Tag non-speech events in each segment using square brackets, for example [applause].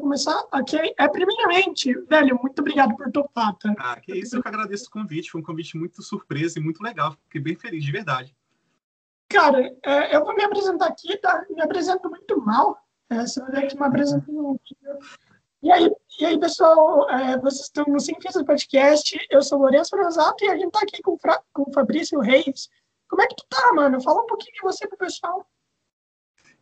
começar? Ok. É, primeiramente, velho, muito obrigado por topar, tá? Ah, que isso, eu que agradeço o convite. Foi um convite muito surpresa e muito legal. Fiquei bem feliz, de verdade. Cara, é, eu vou me apresentar aqui, tá? Me apresento muito mal. É, você vai ver que me apresento E aí, e aí pessoal, é, vocês estão no Sem Fios Podcast. Eu sou Lourenço Rosato e a gente tá aqui com, com o Fabrício Reis. Como é que tu tá, mano? Fala um pouquinho de você pro pessoal.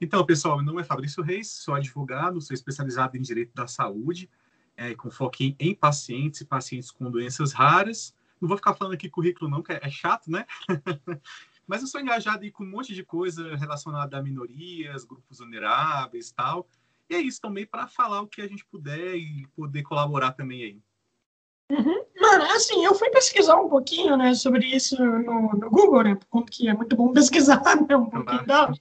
Então, pessoal, meu nome é Fabrício Reis, sou advogado, sou especializado em direito da saúde, é, com foco em, em, pacientes e pacientes com doenças raras. Não vou ficar falando aqui currículo não, que é, é chato, né? [laughs] Mas eu sou engajado em, com um monte de coisa relacionada a minorias, grupos vulneráveis e tal. E é isso também para falar o que a gente puder e poder colaborar também aí. Uhum. Mano, assim, eu fui pesquisar um pouquinho, né, sobre isso no, no Google, né, porque é muito bom pesquisar, [laughs] né, um pouquinho da...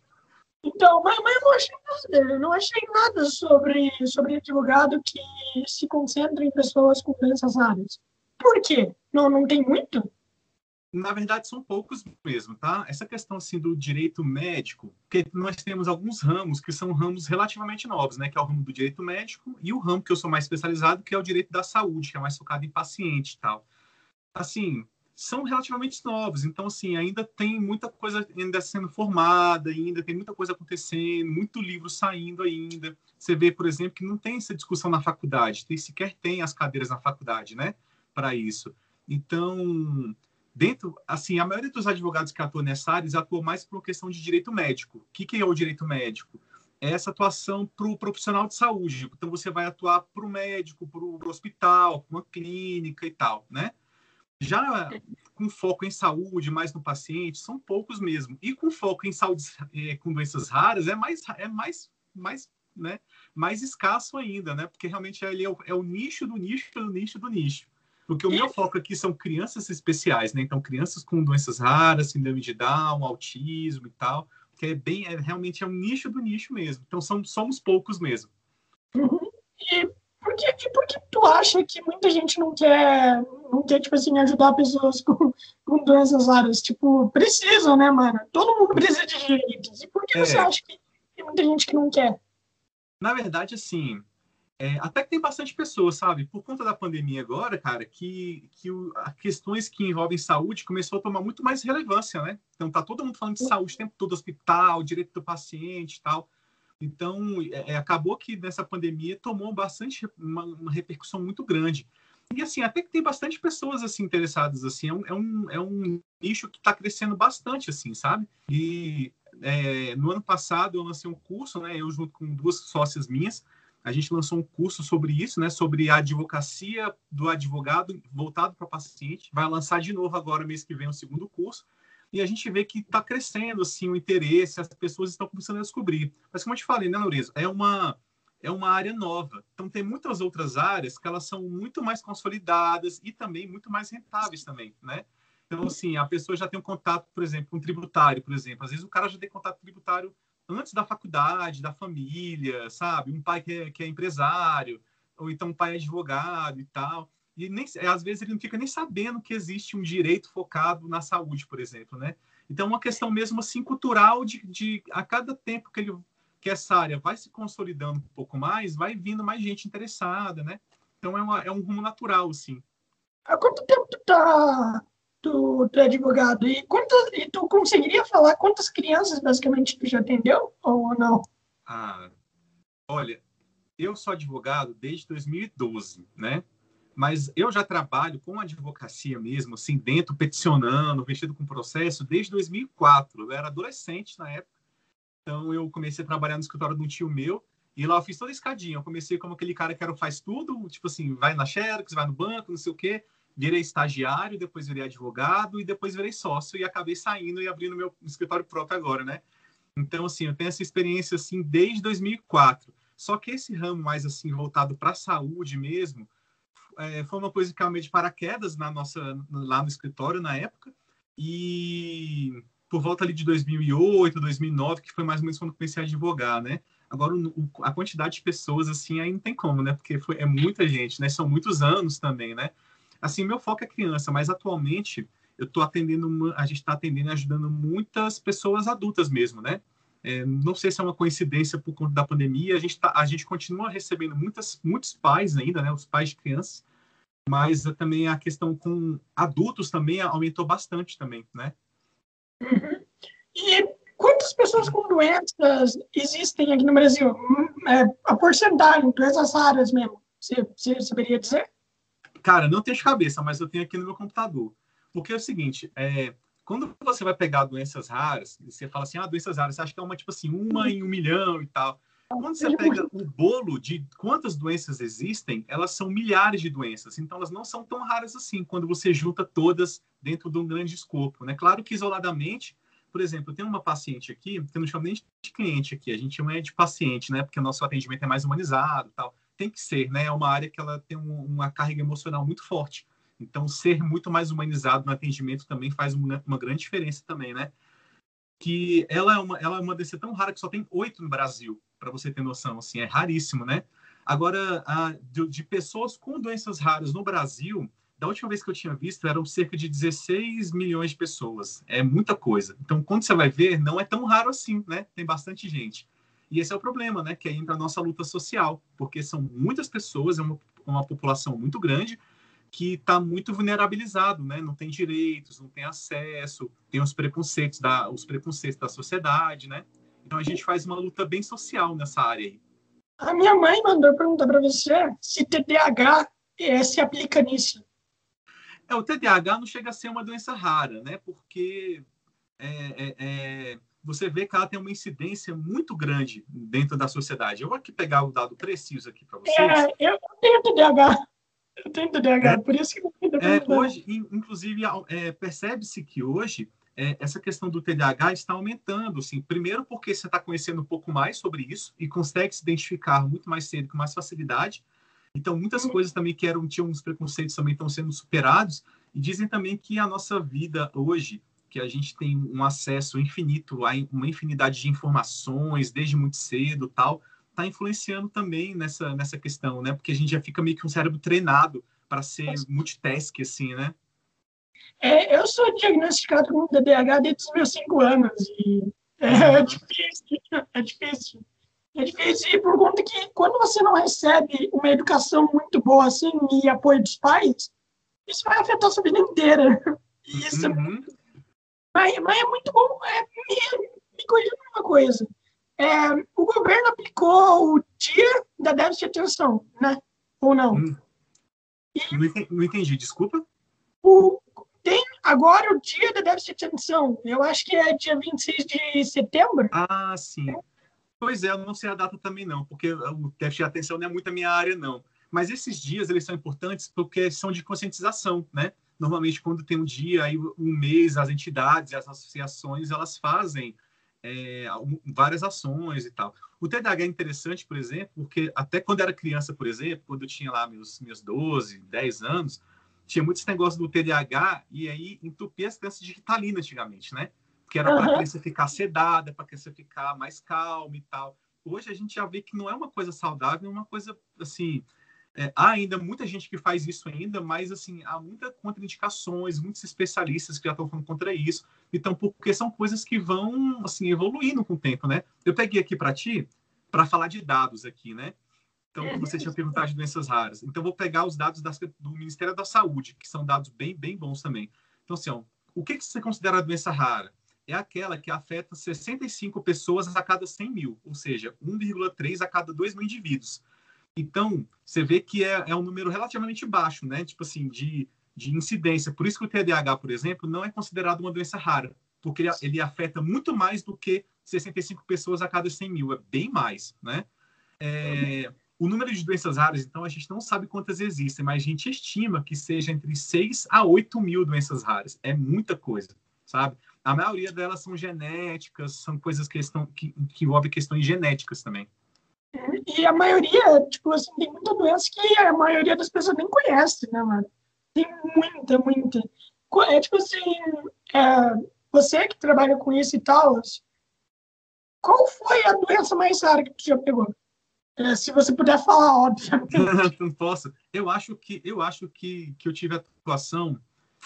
Então, mas, mas eu não achei nada, eu não achei nada sobre, sobre advogado que se concentra em pessoas com doenças raras. Por quê? Não, não tem muito? Na verdade, são poucos mesmo, tá? Essa questão, assim, do direito médico, porque nós temos alguns ramos que são ramos relativamente novos, né? Que é o ramo do direito médico e o ramo que eu sou mais especializado, que é o direito da saúde, que é mais focado em paciente e tal. Assim, são relativamente novos. Então, assim, ainda tem muita coisa ainda sendo formada, ainda tem muita coisa acontecendo, muito livro saindo ainda. Você vê, por exemplo, que não tem essa discussão na faculdade, tem, sequer tem as cadeiras na faculdade, né, para isso. Então, dentro, assim, a maioria dos advogados que atuam nessa área atuam mais por questão de direito médico. O que, que é o direito médico? É essa atuação para o profissional de saúde. Então, você vai atuar para o médico, para o hospital, para uma clínica e tal, né? Já com foco em saúde, mais no paciente, são poucos mesmo. E com foco em saúde é, com doenças raras, é mais, é mais, mais, né, mais escasso ainda, né? Porque realmente ele é o, é o nicho do nicho do nicho do nicho. Porque o meu foco aqui são crianças especiais, né? Então, crianças com doenças raras, síndrome de Down, autismo e tal, que é bem, é, realmente é um nicho do nicho mesmo. Então, são, somos poucos mesmo. Uhum. E por que, por que tu acha que muita gente não quer, não quer tipo assim, ajudar pessoas [laughs] com, com doenças raras? Tipo, precisam, né, mano? Todo mundo precisa de direitos. E por que é. você acha que tem muita gente que não quer? Na verdade, assim, é, até que tem bastante pessoas, sabe? Por conta da pandemia agora, cara, que, que o, a questões que envolvem saúde começou a tomar muito mais relevância, né? Então tá todo mundo falando de saúde o tempo todo, hospital, direito do paciente e tal. Então, é, é, acabou que nessa pandemia tomou bastante uma, uma, repercussão muito grande. E assim, até que tem bastante pessoas assim interessadas assim, é um, é um, é um nicho que está crescendo bastante assim, sabe? E é, no ano passado eu lancei um curso, né? Eu junto com duas sócias minhas, a gente lançou um curso sobre isso, né? Sobre a advocacia do advogado voltado para paciente. Vai lançar de novo agora mês que vem o segundo curso e a gente vê que está crescendo assim o interesse, as pessoas estão começando a descobrir. Mas como eu te falei, né, Loureza, é uma é uma área nova. Então tem muitas outras áreas que elas são muito mais consolidadas e também muito mais rentáveis também, né? Então assim, a pessoa já tem um contato, por exemplo, com um tributário, por exemplo. Às vezes o cara já tem contato tributário antes da faculdade, da família, sabe? Um pai que é, que é empresário, ou então um pai é advogado e tal e nem, às vezes ele não fica nem sabendo que existe um direito focado na saúde, por exemplo, né? Então, é uma questão mesmo assim cultural de, de a cada tempo que, ele, que essa área vai se consolidando um pouco mais, vai vindo mais gente interessada, né? Então, é, uma, é um rumo natural, assim. Há quanto tempo tu tá tu, tu é advogado? E, quantas, e tu conseguiria falar quantas crianças, basicamente, tu já atendeu ou não? Ah, olha, eu sou advogado desde 2012, né? mas eu já trabalho com advocacia mesmo, assim, dentro, peticionando, vestido com processo, desde 2004. Eu era adolescente na época, então eu comecei a trabalhar no escritório de um tio meu, e lá eu fiz toda a escadinha. Eu comecei como aquele cara que era faz tudo, tipo assim, vai na Xerox, vai no banco, não sei o quê. Virei estagiário, depois virei advogado e depois virei sócio e acabei saindo e abrindo meu escritório próprio agora, né? Então, assim, eu tenho essa experiência, assim, desde 2004. Só que esse ramo mais, assim, voltado para a saúde mesmo, é, foi uma coisa que caiu meio de paraquedas na nossa, lá no escritório na época. E por volta ali de 2008, 2009, que foi mais ou menos quando comecei a advogar, né? Agora, o, a quantidade de pessoas, assim, aí não tem como, né? Porque foi, é muita gente, né? São muitos anos também, né? Assim, meu foco é criança, mas atualmente eu estou atendendo, a gente está atendendo e ajudando muitas pessoas adultas mesmo, né? É, não sei se é uma coincidência por conta da pandemia, a gente, tá, a gente continua recebendo muitas, muitos pais ainda, né, os pais de crianças, mas também a questão com adultos também aumentou bastante também, né? Uhum. E quantas pessoas com doenças existem aqui no Brasil? É, a porcentagem, doenças raras mesmo, você, você saberia dizer? Cara, não tenho de cabeça, mas eu tenho aqui no meu computador. Porque é o seguinte, é, quando você vai pegar doenças raras, você fala assim, ah, doenças raras, você acha que é uma, tipo assim, uma em um milhão e tal. Quando você pega o bolo de quantas doenças existem, elas são milhares de doenças. Então, elas não são tão raras assim quando você junta todas dentro de um grande escopo. Né? Claro que isoladamente, por exemplo, eu tenho uma paciente aqui, que eu não chamo nem de cliente aqui, a gente chama de paciente, né? Porque o nosso atendimento é mais humanizado tal. Tem que ser, né? É uma área que ela tem uma carga emocional muito forte. Então, ser muito mais humanizado no atendimento também faz uma, uma grande diferença também, né? Que ela é uma, ela é uma DC tão rara que só tem oito no Brasil, para você ter noção, assim, é raríssimo, né? Agora, a, de, de, pessoas com doenças raras no Brasil, da última vez que eu tinha visto, eram cerca de 16 milhões de pessoas. É muita coisa. Então, quando você vai ver, não é tão raro assim, né? Tem bastante gente. E esse é o problema, né? Que é entra a nossa luta social, porque são muitas pessoas, é uma, uma população muito grande, que está muito vulnerabilizado, né? Não tem direitos, não tem acesso, tem os preconceitos da, os preconceitos da sociedade, né? Então a gente faz uma luta bem social nessa área aí. A minha mãe mandou perguntar para você se TDAH é, se aplica nisso. É, o TDAH não chega a ser uma doença rara, né? Porque é, é, é, você vê que ela tem uma incidência muito grande dentro da sociedade. Eu vou aqui pegar o dado preciso aqui para vocês. É, eu tenho TDAH. Eu tenho TDAH, é, por isso que eu é, hoje, inclusive, é, percebe-se que hoje é, essa questão do TDAH está aumentando, assim, primeiro porque você está conhecendo um pouco mais sobre isso e consegue se identificar muito mais cedo, com mais facilidade. Então, muitas uhum. coisas também que eram, tinham uns preconceitos também estão sendo superados e dizem também que a nossa vida hoje, que a gente tem um acesso infinito a uma infinidade de informações desde muito cedo tal, está influenciando também nessa, nessa questão, né? Porque a gente já fica meio que um cérebro treinado para ser multitask, assim, né? É, eu sou diagnosticado com TDAH desde os meus cinco anos e [laughs] é, difícil, é difícil. É difícil por conta que quando você não recebe uma educação muito boa assim e apoio dos pais, isso vai afetar a sua vida inteira. Isso é uhum. mas, mas é muito bom. É, me, me corrija uma coisa é, o governo aplicou o dia da déficit de atenção, né? Ou não? Hum. E, não entendi, desculpa. O, tem agora o dia da déficit de atenção. Eu acho que é dia 26 de setembro. Ah, sim. Pois é, eu não sei a data também não, porque o déficit de atenção não é muito a minha área, não. Mas esses dias, eles são importantes porque são de conscientização, né? Normalmente, quando tem um dia, aí um mês, as entidades, as associações, elas fazem é, várias ações e tal. O TDAH é interessante, por exemplo, porque até quando era criança, por exemplo, quando eu tinha lá meus, meus 12, 10 anos, tinha muitos negócios do TDAH e aí entupia as crianças de Ritalina antigamente, né? Que era para a criança ficar sedada, para a criança ficar mais calma e tal. Hoje a gente já vê que não é uma coisa saudável, é uma coisa assim é, há ainda muita gente que faz isso ainda, mas assim há muitas contraindicações, muitos especialistas que já estão falando contra isso. Então, porque são coisas que vão assim evoluindo com o tempo, né? Eu peguei aqui para ti para falar de dados aqui, né? Então, você tinha perguntado de doenças raras. Então, vou pegar os dados das, do Ministério da Saúde, que são dados bem, bem bons também. Então, assim, ó, o que, que você considera doença rara? É aquela que afeta 65 pessoas a cada 100 mil, ou seja, 1,3 a cada 2 mil indivíduos. Então, você vê que é, é um número relativamente baixo, né? Tipo assim, de, de incidência. Por isso que o TDAH, por exemplo, não é considerado uma doença rara, porque ele, ele afeta muito mais do que 65 pessoas a cada 100 mil, é bem mais, né? É, o número de doenças raras, então, a gente não sabe quantas existem, mas a gente estima que seja entre 6 a 8 mil doenças raras. É muita coisa, sabe? A maioria delas são genéticas, são coisas que, estão, que, que envolvem questões genéticas também. E a maioria, tipo assim, tem muita doença que a maioria das pessoas nem conhece, né, mano? Tem muita, muita. É tipo assim, é, você que trabalha com isso e tal, qual foi a doença mais rara que você já pegou? É, se você puder falar, obviamente. [laughs] Não posso. Eu acho que eu acho que, que eu tive atuação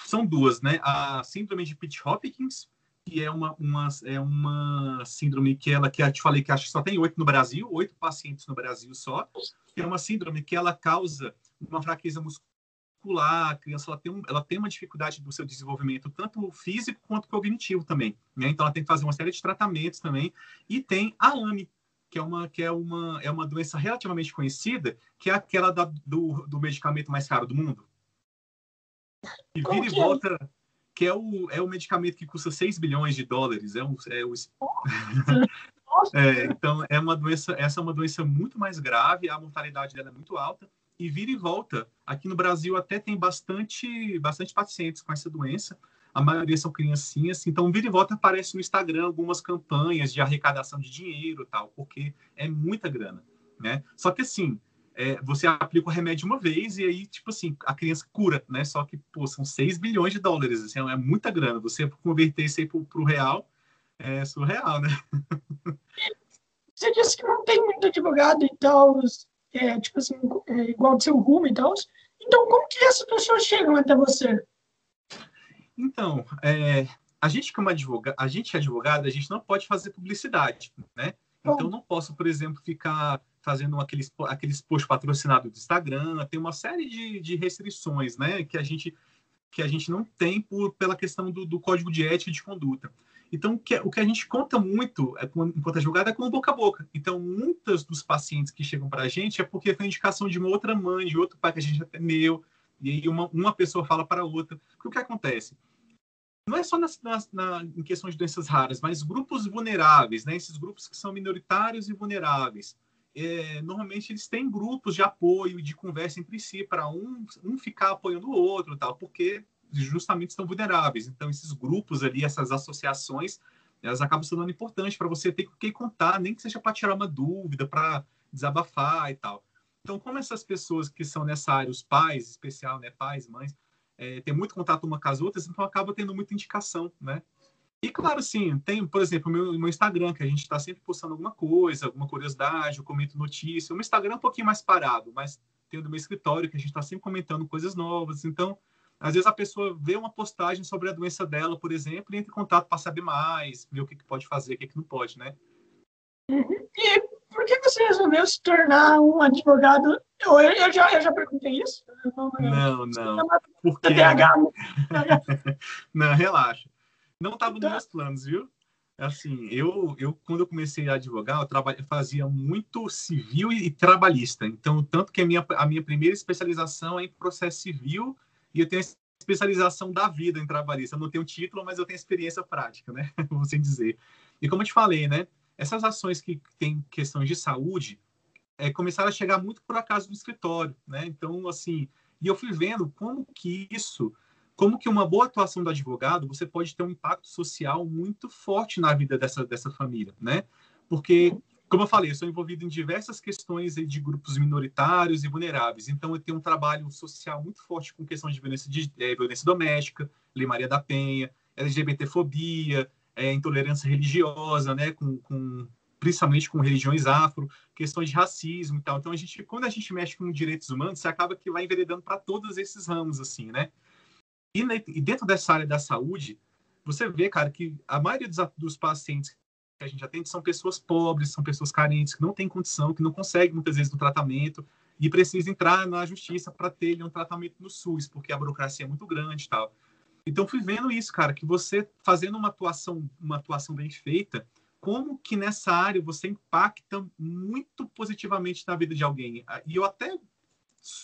são duas, né? A síndrome de Pitt Hopkins, que é uma, uma, é uma síndrome que ela, que eu te falei que acho que só tem oito no Brasil, oito pacientes no Brasil só, é uma síndrome que ela causa uma fraqueza muscular, a criança ela tem, um, ela tem uma dificuldade do seu desenvolvimento, tanto físico quanto cognitivo também, né? Então ela tem que fazer uma série de tratamentos também, e tem a AME, que é uma, que é uma, é uma doença relativamente conhecida, que é aquela da, do, do medicamento mais caro do mundo. E vira e é? volta que é o, é o medicamento que custa 6 bilhões de dólares. É, um, é o... [laughs] é, então, é uma doença, essa é uma doença muito mais grave, a mortalidade dela é muito alta. E vira e volta, aqui no Brasil até tem bastante, bastante pacientes com essa doença. A maioria são criancinhas, então vira e volta aparece no Instagram algumas campanhas de arrecadação de dinheiro tal, porque é muita grana, né? Só que assim, é, você aplica o remédio uma vez e aí, tipo assim, a criança cura, né? Só que, pô, são 6 bilhões de dólares, assim, é muita grana. Você converter isso aí pro, pro real é surreal, né? [laughs] Você disse que não tem muito advogado e tal, é, tipo assim, é, igual do seu rumo e tal. Então, como que essas pessoas chegam até você? Então, é, a gente como advogado, a gente é advogado, a gente não pode fazer publicidade, né? Então, não posso, por exemplo, ficar fazendo aqueles, aqueles posts patrocinados do Instagram, tem uma série de, de restrições, né, que a gente que a gente não tem por, pela questão do, do código de ética e de conduta. Então, o que, o que a gente conta muito é, enquanto julgado é com boca a boca. Então, muitos dos pacientes que chegam para a gente é porque foi indicação de uma outra mãe, de outro pai que a gente atendeu, e aí uma, uma pessoa fala para outra. Porque o que acontece? Não é só nas, nas, na, em questão de doenças raras, mas grupos vulneráveis, né? esses grupos que são minoritários e vulneráveis é, normalmente eles têm grupos de apoio e de conversa entre si para um, um ficar apoiando o outro, tal, porque justamente estão vulneráveis. Então, esses grupos ali, essas associações, elas acabam sendo importantes para você ter que contar, nem que seja para tirar uma dúvida, para desabafar e tal. Então, como essas pessoas que são nessa área, os pais, especial, né, pais, mães, é, tem muito contato uma com as outras, então acaba tendo muita indicação, né? E claro, sim, tem, por exemplo, o meu, meu Instagram, que a gente está sempre postando alguma coisa, alguma curiosidade, eu comento notícia. O meu Instagram é um pouquinho mais parado, mas tem o do meu escritório, que a gente está sempre comentando coisas novas. Então, às vezes a pessoa vê uma postagem sobre a doença dela, por exemplo, e entra em contato para saber mais, ver o que, que pode fazer, o que, que não pode, né? Uhum. Por que você resolveu se tornar um advogado? Eu, eu, já, eu já perguntei isso. Não, não. não. Porque... TDAH. [laughs] não, relaxa. Não estava nos tá. meus planos, viu? Assim, eu, eu quando eu comecei a advogar, eu, eu fazia muito civil e, e, trabalhista. Então, tanto que a minha, a minha primeira especialização é em processo civil e eu tenho a especialização da vida em trabalhista. Eu não tenho título, mas eu tenho experiência prática, né? [laughs] Vamos assim dizer. E como eu te falei, né? Essas ações que têm questões de saúde é, começaram a chegar muito por acaso no escritório, né? Então, assim, e eu fui vendo como que isso como que uma boa atuação do advogado você pode ter um impacto social muito forte na vida dessa, dessa família, né? Porque, como eu falei, eu sou envolvido em diversas questões de grupos minoritários e vulneráveis, então eu tenho um trabalho social muito forte com questão de violência, de, é, violência doméstica, Lei Maria da Penha, LGBTfobia, é, intolerância religiosa, né? Com, com principalmente com religiões afro, questões de racismo e tal. Então a gente, quando a gente mexe com direitos humanos, você acaba que vai enveredando para todos esses ramos assim, né? E, e, dentro dessa área da saúde, você vê, cara, que a maioria dos, dos pacientes que a gente atende são pessoas pobres, são pessoas carentes, que não têm condição, que não conseguem muitas vezes no tratamento e precisam entrar na justiça para ter um tratamento no SUS, porque a burocracia é muito grande e tal. Então fui vendo isso, cara, que você fazendo uma atuação, uma atuação bem feita, como que nessa área você impacta muito positivamente na vida de alguém. E eu até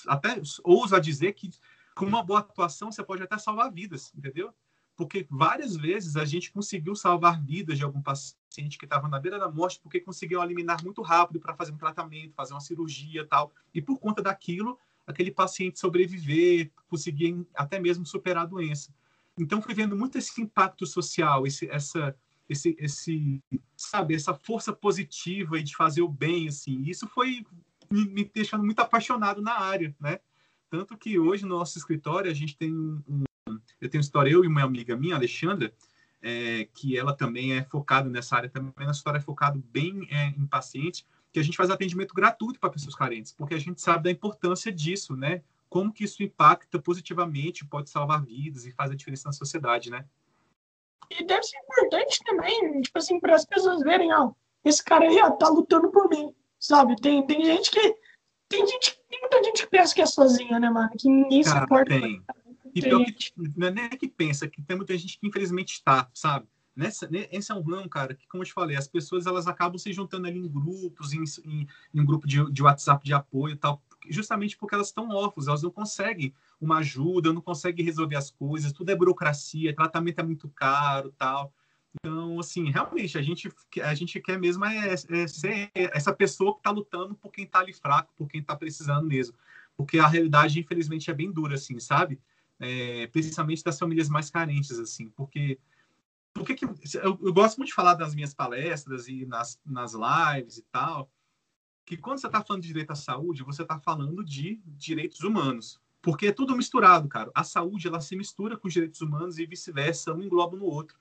até ouso a dizer que com uma boa atuação, você pode até salvar vidas, entendeu? Porque várias vezes a gente conseguiu salvar vidas de algum paciente que estava na beira da morte, porque conseguiu eliminar muito rápido para fazer um tratamento, fazer uma cirurgia tal. E por conta daquilo, aquele paciente sobreviver, conseguir até mesmo superar a doença. Então, fui vendo muito esse impacto social, esse, essa, esse, esse, sabe, essa força positiva de fazer o bem, assim. Isso foi me, me deixando muito apaixonado na área, né? Tanto que hoje no nosso escritório a gente tem um. eu tenho escritório, eu e uma amiga minha, Alexandra, é, que ela também é focada nessa área, também na história é focado bem é, em pacientes, que a gente faz atendimento gratuito para pessoas carentes, porque a gente sabe da importância disso, né? Como que isso impacta positivamente, pode salvar vidas e faz a diferença na sociedade, né? e deve ser importante também, tipo assim, para as pessoas verem, ó, esse cara aí ó, tá lutando por mim, sabe? Tem, tem gente que. Tem gente, tem muita gente que pensa que é sozinha, né, mano? Que ninguém Cara, se importa. tem. E pior que não é que pensa, que tem muita gente que infelizmente está, sabe? Nessa, esse é um ramo, cara, que, como eu te falei, as pessoas elas acabam se juntando ali em grupos, em, em, em um grupo de, de WhatsApp de apoio e tal, justamente porque elas estão órfãos, elas não conseguem uma ajuda, não conseguem resolver as coisas, tudo é burocracia, tratamento é muito caro tal. Então, assim, realmente, a gente, a gente quer mesmo é, é ser essa pessoa que está lutando por quem está ali fraco, por quem está precisando mesmo. Porque a realidade, infelizmente, é bem dura, assim, sabe? É, principalmente das famílias mais carentes, assim, porque porque que, eu, eu, gosto muito de falar das minhas palestras e nas, nas lives e tal, que quando você está falando de direito à saúde, você está falando de direitos humanos, porque é tudo misturado, cara. A saúde ela se mistura com os direitos humanos e vice-versa, um engloba no outro.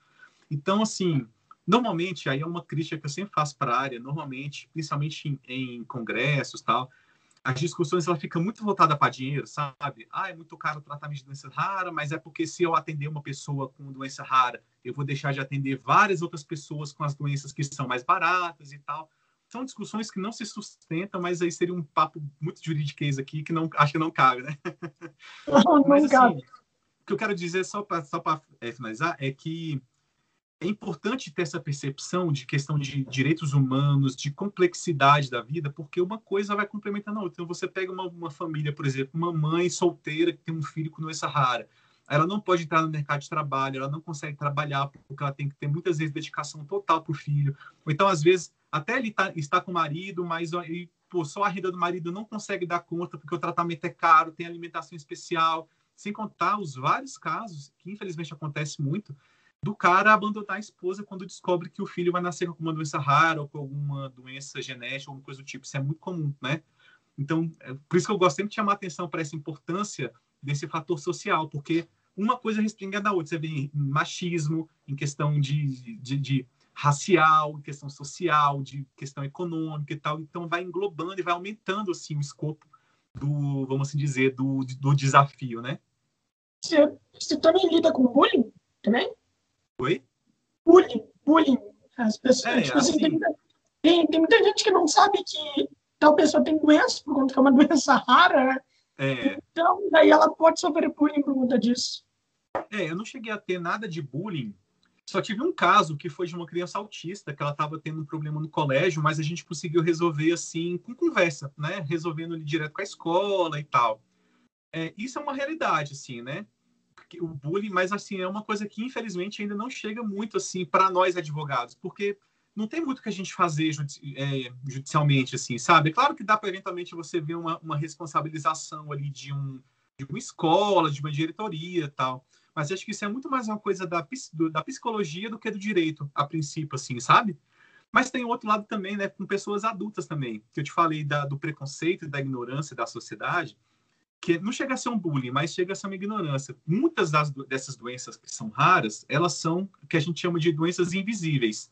Então, assim, normalmente, aí é uma crítica que eu sempre faço para a área, normalmente, principalmente em, em congressos tal, as discussões ela fica muito voltada para dinheiro, sabe? Ah, é muito caro tratamento de doença rara, mas é porque se eu atender uma pessoa com doença rara, eu vou deixar de atender várias outras pessoas com as doenças que são mais baratas e tal. São discussões que não se sustentam, mas aí seria um papo muito juridiquês aqui que não acho que não cabe, né? [laughs] Não, mas não cabe. assim, o que eu quero dizer só para só é, finalizar é que é importante ter essa percepção de questão de direitos humanos, de complexidade da vida, porque uma coisa vai complementando a outra. Então, você pega uma, uma família, por exemplo, uma mãe solteira que tem um filho com doença rara. Ela não pode entrar no mercado de trabalho, ela não consegue trabalhar, porque ela tem que ter muitas vezes dedicação total para o filho. Ou então, às vezes, até ele tá, está com o marido, mas ele, pô, só a renda do marido não consegue dar conta, porque o tratamento é caro, tem alimentação especial, sem contar os vários casos, que infelizmente acontece muito, do cara abandonar a esposa quando descobre que o filho vai nascer com alguma doença rara ou com alguma doença genética, alguma coisa do tipo. Isso é muito comum, né? Então, é por isso que eu gosto sempre de chamar atenção para essa importância desse fator social, porque uma coisa respinga da outra. Você vê em machismo, em questão de, de, de racial, em questão social, de questão econômica e tal. Então, vai englobando e vai aumentando, assim, o escopo do, vamos assim dizer, do, do desafio, né? Você, você também lida com bullying também? Oi? Bullying, bullying. As pessoas, É, tipo assim, assim- tem, muita- tem, tem muita gente que não sabe que tal pessoa tem doença por conta que é uma [laughs] doença rara, né? É, Então, daí ela pode sofrer bullying por conta disso. É, eu não cheguei a ter nada de bullying. Só tive um caso que foi de uma criança autista, que ela estava tendo um problema no colégio, mas a gente conseguiu resolver assim, com conversa, né? Resolvendo ele direto com a escola e tal. É, isso é uma realidade, assim, né? O bullying, mas assim, é uma coisa que infelizmente ainda não chega muito assim para nós advogados, porque não tem muito que a gente fazer é, judicialmente, assim, sabe? É claro que dá para eventualmente você ver uma, uma responsabilização ali de, um, de uma escola, de uma diretoria tal mas acho que isso é muito mais uma coisa da, da psicologia do que do direito, a princípio, assim, sabe? Mas tem outro lado também, né, com pessoas adultas também, que eu te falei da, do preconceito e da ignorância da sociedade, que não chega a ser um bullying, mas chega a ser uma ignorância. Muitas das, dessas doenças que são raras, elas são o que a gente chama de doenças invisíveis.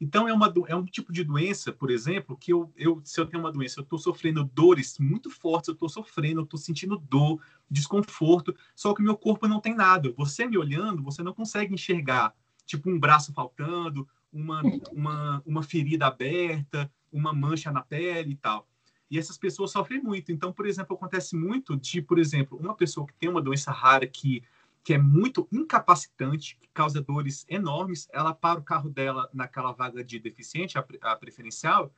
Então, é, uma, é um tipo de doença, por exemplo, que eu, eu se eu tenho uma doença, eu estou sofrendo dores muito fortes, eu estou sofrendo, eu estou sentindo dor, desconforto, só que meu corpo não tem nada. Você me olhando, você não consegue enxergar, tipo, um braço faltando, uma, uma, uma ferida aberta, uma mancha na pele e tal. E essas pessoas sofrem muito. Então, por exemplo, acontece muito de, por exemplo, uma pessoa que tem uma doença rara que, que é muito incapacitante, que causa dores enormes, ela para o carro dela naquela vaga de deficiente, a, a preferencial,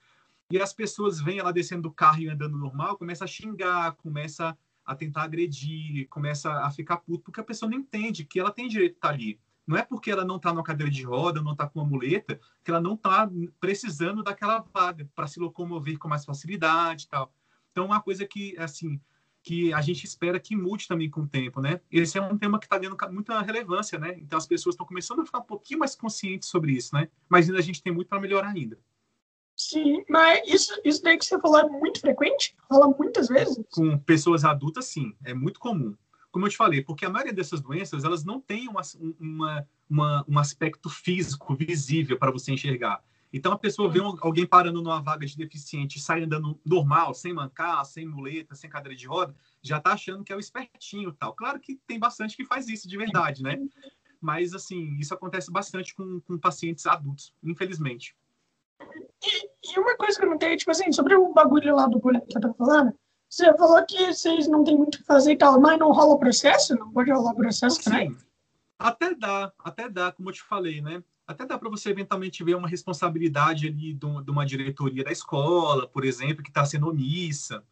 e as pessoas veem ela descendo do carro e andando normal, começa a xingar, começa a tentar agredir, começa a ficar puto, porque a pessoa não entende que ela tem direito de estar ali. Não é porque ela não está numa cadeira de roda, não está com uma muleta, que ela não está precisando daquela vaga para se locomover com mais facilidade e tal. Então, uma coisa que, assim, que a gente espera que mude também com o tempo, né? Esse é um tema que está dando ca- muita relevância, né? Então, as pessoas estão começando a ficar um pouquinho mais conscientes sobre isso, né? Mas ainda a gente tem muito para melhorar ainda. Sim, mas isso, isso daí que você falou é muito frequente? Rola muitas vezes? com pessoas adultas, sim, é muito comum. Como eu te falei, porque a maioria dessas doenças, elas não têm uma, uma, uma- um aspecto físico visível para você enxergar. Então, a pessoa vê um- alguém parando numa vaga de deficiente e sai andando normal, sem mancar, sem muleta, sem cadeira de roda, já tá achando que é o espertinho tal. Claro que tem bastante que faz isso de verdade, né? Mas, assim, isso acontece bastante com, com pacientes adultos, infelizmente. E, e, uma coisa que eu não tenho, tipo assim, sobre o bagulho lá do que eu tô falando, você falou que vocês não tem muito o que fazer e tal, mas não rola processo? Não pode rolar processo também? Até dá, até dá, como eu te falei, né? Até dá para você eventualmente ver uma responsabilidade ali de, uma diretoria da escola, por exemplo, que está sendo omissa.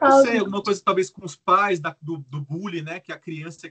Não sei, alguma coisa talvez com os pais da, do, do bullying, né? Que a criança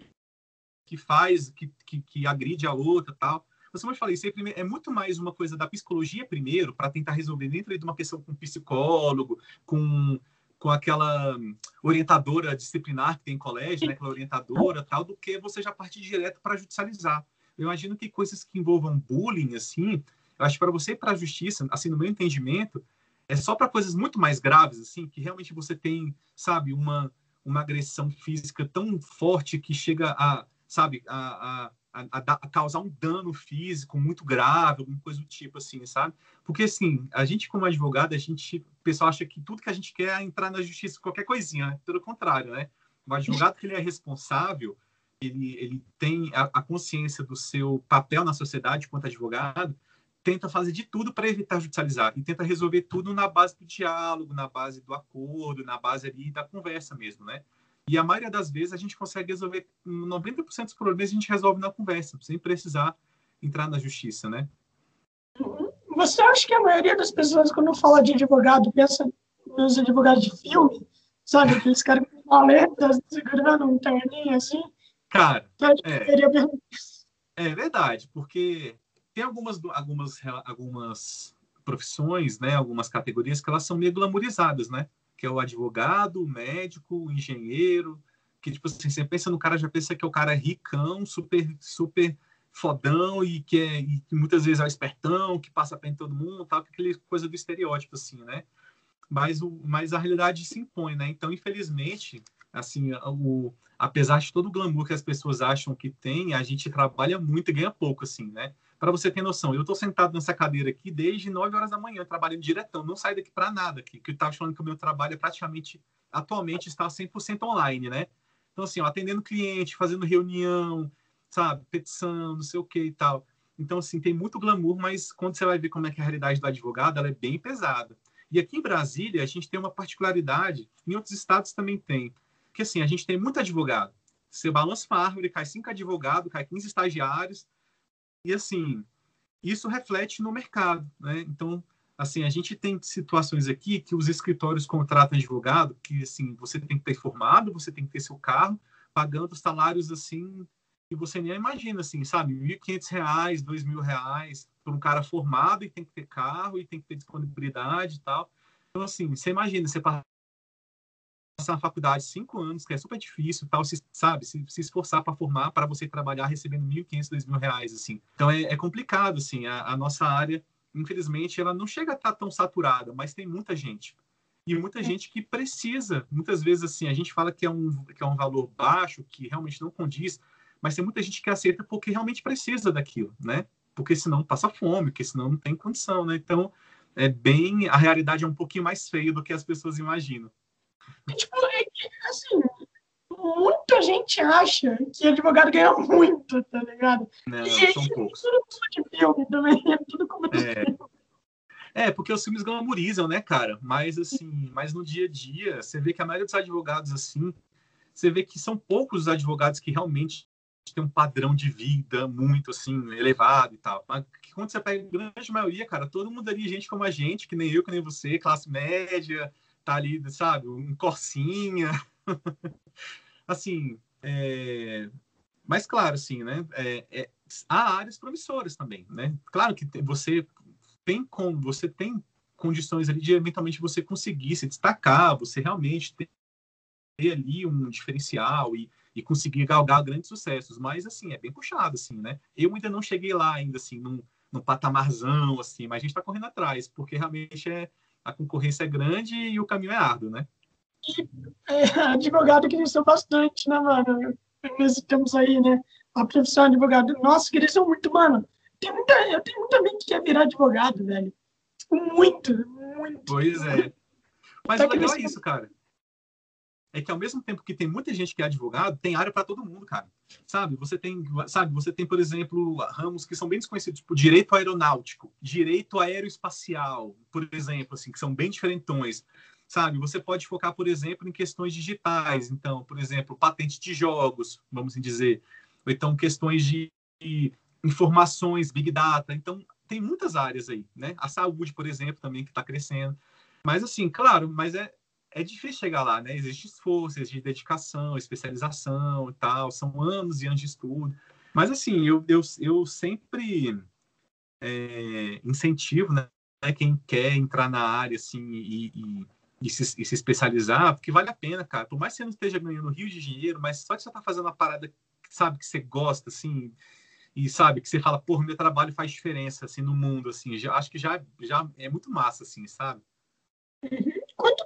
que faz, que, que, que agride a outra tal. Você pode falar, isso é muito mais uma coisa da psicologia primeiro, para tentar resolver dentro de uma questão com um psicólogo, com, com aquela orientadora disciplinar que tem em colégio, né, aquela orientadora tal, do que você já partir direto para judicializar. Eu imagino que coisas que envolvam bullying, assim, eu acho que para você ir para a justiça, assim, no meu entendimento, é só para coisas muito mais graves, assim, que realmente você tem, sabe, uma, uma agressão física tão forte que chega a, sabe, a, a a, a, causar um dano físico muito grave, alguma coisa do tipo assim, sabe? Porque assim, a gente como advogado, a gente, o pessoal acha que tudo que a gente quer é entrar na justiça qualquer coisinha, né? Pelo contrário, né? O advogado que ele é responsável, ele, ele tem a, a consciência do seu papel na sociedade quanto advogado, tenta fazer de tudo para evitar judicializar e tenta resolver tudo na base do diálogo, na base do acordo, na base ali da conversa mesmo, né? E a maioria das vezes a gente consegue resolver 90% dos problemas a gente resolve na conversa, sem precisar entrar na justiça, né? Você acha que a maioria das pessoas, quando fala de advogado, pensa nos advogados de filme? Sabe, aqueles caras com maletas, segurando um terninho assim? Cara, é, é verdade, porque tem algumas, algumas, algumas profissões, né, algumas categorias que elas são meio glamorizadas, né? que é o advogado, o médico, o engenheiro, que tipo assim, você pensa no cara, já pensa que é o cara ricão, super, super fodão e que, é, e que muitas vezes é o espertão, que passa bem todo mundo, tal, aquele coisa do estereótipo, assim, né? Mas, o, mas a realidade se impõe, né? Então, infelizmente, assim, o, apesar de todo o glamour que as pessoas acham que tem, a gente trabalha muito e ganha pouco, assim, né? Para você ter noção, eu estou sentado nessa cadeira aqui desde 9 horas da manhã, trabalhando diretão, não saio daqui para nada aqui, que eu estava falando que o meu trabalho é praticamente, atualmente, está 100% online, né? Então, assim, ó, atendendo cliente, fazendo reunião, sabe, petição, não sei o que e tal. Então, assim, tem muito glamour, mas quando você vai ver como é que é a realidade do advogado, ela é bem pesada. E aqui em Brasília, a gente tem uma particularidade, em outros estados também tem, que assim, a gente tem muito advogado. Você balança uma árvore, cai cinco advogados, cai 15 estagiários, e assim, isso reflete no mercado, né? Então, assim, a gente tem situações aqui que os escritórios contratam advogado, que assim, você tem que ter formado, você tem que ter seu carro, pagando salários assim que você nem imagina, assim, sabe? R$ 1.500, R$ 2.000 para um cara formado e tem que ter carro e tem que ter disponibilidade e tal. Então, assim, você imagina, você passar na faculdade cinco anos, que é super difícil, tal, se, sabe, se, se esforçar para formar, para você trabalhar recebendo 1.500, 2.000 reais, assim. Então é, é complicado, assim, a, a, nossa área, infelizmente, ela não chega a estar tá tão saturada, mas tem muita gente. E muita gente que precisa, muitas vezes, assim, a gente fala que é um, que é um valor baixo, que realmente não condiz, mas tem muita gente que aceita porque realmente precisa daquilo, né? Porque senão passa fome, porque senão não tem condição, né? Então, é bem, a realidade é um pouquinho mais feia do que as pessoas imaginam. Tipo, é que, assim, muita gente acha que advogado ganha muito, tá ligado? Não, e são poucos. Tudo como de filme também, [laughs] é tudo como de é. filme. É, porque os filmes glamorizam, né, cara? Mas, assim, mas no dia a dia, você vê que a maioria dos advogados, assim, você vê que são poucos os advogados que realmente têm um padrão de vida muito, assim, elevado e tal. Mas quando você pega a grande maioria, cara, todo mundo ali, gente como a gente, que nem eu, que nem você, classe média, tá ali, sabe, um corsinha. [laughs] assim, é... mas claro, assim, né? É, é... há áreas promissoras também, né? Claro que você tem como, você tem condições ali de eventualmente você conseguir se destacar, você realmente ter ali um diferencial e, e conseguir galgar grandes sucessos, mas assim, é bem puxado, assim, né? Eu ainda não cheguei lá ainda, assim, num, num patamarzão, assim, mas a gente está correndo atrás, porque realmente é, a concorrência é grande e o caminho é árduo, né? E é, advogado cresceu bastante, né, mano? Nesses tempos aí, né? A profissão de advogado, nossa, cresceu muito, mano. Tem muita, eu tenho muita gente que quer virar advogado, velho. Muito, muito. Pois é. Mas tá o legal é isso, cara. É que ao mesmo tempo que tem muita gente que é advogado, tem área para todo mundo, cara. Sabe? Você tem, sabe, você tem, por exemplo, ramos que são bem desconhecidos, tipo direito aeronáutico, direito aeroespacial, por exemplo, assim, que são bem diferentões. Sabe? Você pode focar, por exemplo, em questões digitais, então, por exemplo, patente de jogos, vamos dizer, ou então questões de informações, big data. Então, tem muitas áreas aí, né? A saúde, por exemplo, também que está crescendo. Mas assim, claro, mas é é difícil chegar lá, né? Existe esforço, existe dedicação, especialização e tal, são anos e anos de estudo. Mas, assim, eu, eu, eu sempre é, incentivo, né, quem quer entrar na área, assim, e, e, e, se, e, se, especializar, porque vale a pena, cara. Por mais que você não esteja ganhando rio de dinheiro, mas só que você tá fazendo uma parada, sabe, que você gosta, assim, e sabe, que você fala, pô, meu trabalho faz diferença, assim, no mundo, assim, já, acho que já, já é muito massa, assim, sabe? [laughs]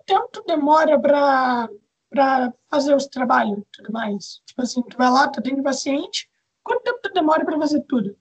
Tempo demora para para fazer os trabalhos e tudo mais? Tipo assim, tu vai lá, tu tem paciente, quanto tempo tu demora para fazer tudo?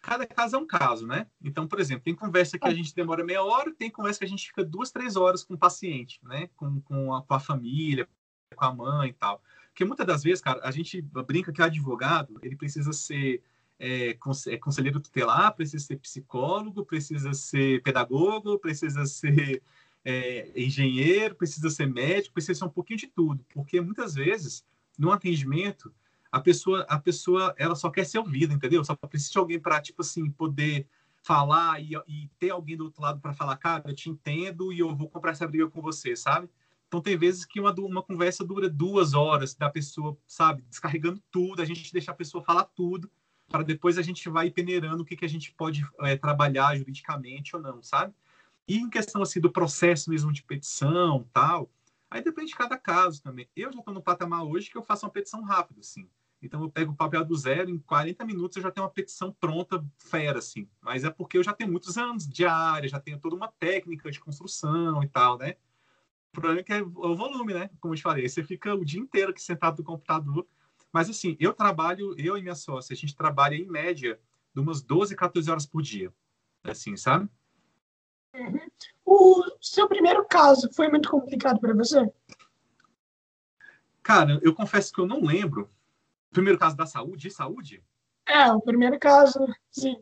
Cada caso é um caso, né? Então, por exemplo, tem conversa que a gente demora meia hora, tem conversa que a gente fica duas, três horas com o paciente, né? Com, com, a, com a família, com a mãe e tal. Porque muitas das vezes, cara, a gente brinca que o advogado, ele precisa ser é, é conselheiro tutelar, precisa ser psicólogo, precisa ser pedagogo, precisa ser é, engenheiro, precisa ser médico, precisa ser um pouquinho de tudo, porque muitas vezes no atendimento a pessoa a pessoa ela só quer ser ouvida, entendeu? Só precisa de alguém para tipo assim poder falar e, e ter alguém do outro lado para falar, cara, eu te entendo e eu vou comprar essa briga com você, sabe? Então tem vezes que uma, uma conversa dura duas horas da pessoa, sabe, descarregando tudo, a gente deixa a pessoa falar tudo, para depois a gente vai peneirando o que, que a gente pode é, trabalhar juridicamente ou não, sabe? E em questão assim do processo mesmo de petição, tal, aí depende de cada caso também. Eu já estou no patamar hoje que eu faço uma petição rápida, assim. Então eu pego o papel do zero, em 40 minutos eu já tenho uma petição pronta, fera, assim. Mas é porque eu já tenho muitos anos de área, já tenho toda uma técnica de construção e tal, né? O problema é que é o volume, né? Como eu te falei, você fica o dia inteiro aqui sentado no computador. Mas assim, eu trabalho, eu e minha sócia, a gente trabalha em média de umas 12, 14 horas por dia. Assim, sabe? Uhum. O seu primeiro caso foi muito complicado para você? Cara, eu confesso que eu não lembro. Primeiro caso da saúde, de saúde? É, o primeiro caso, sim.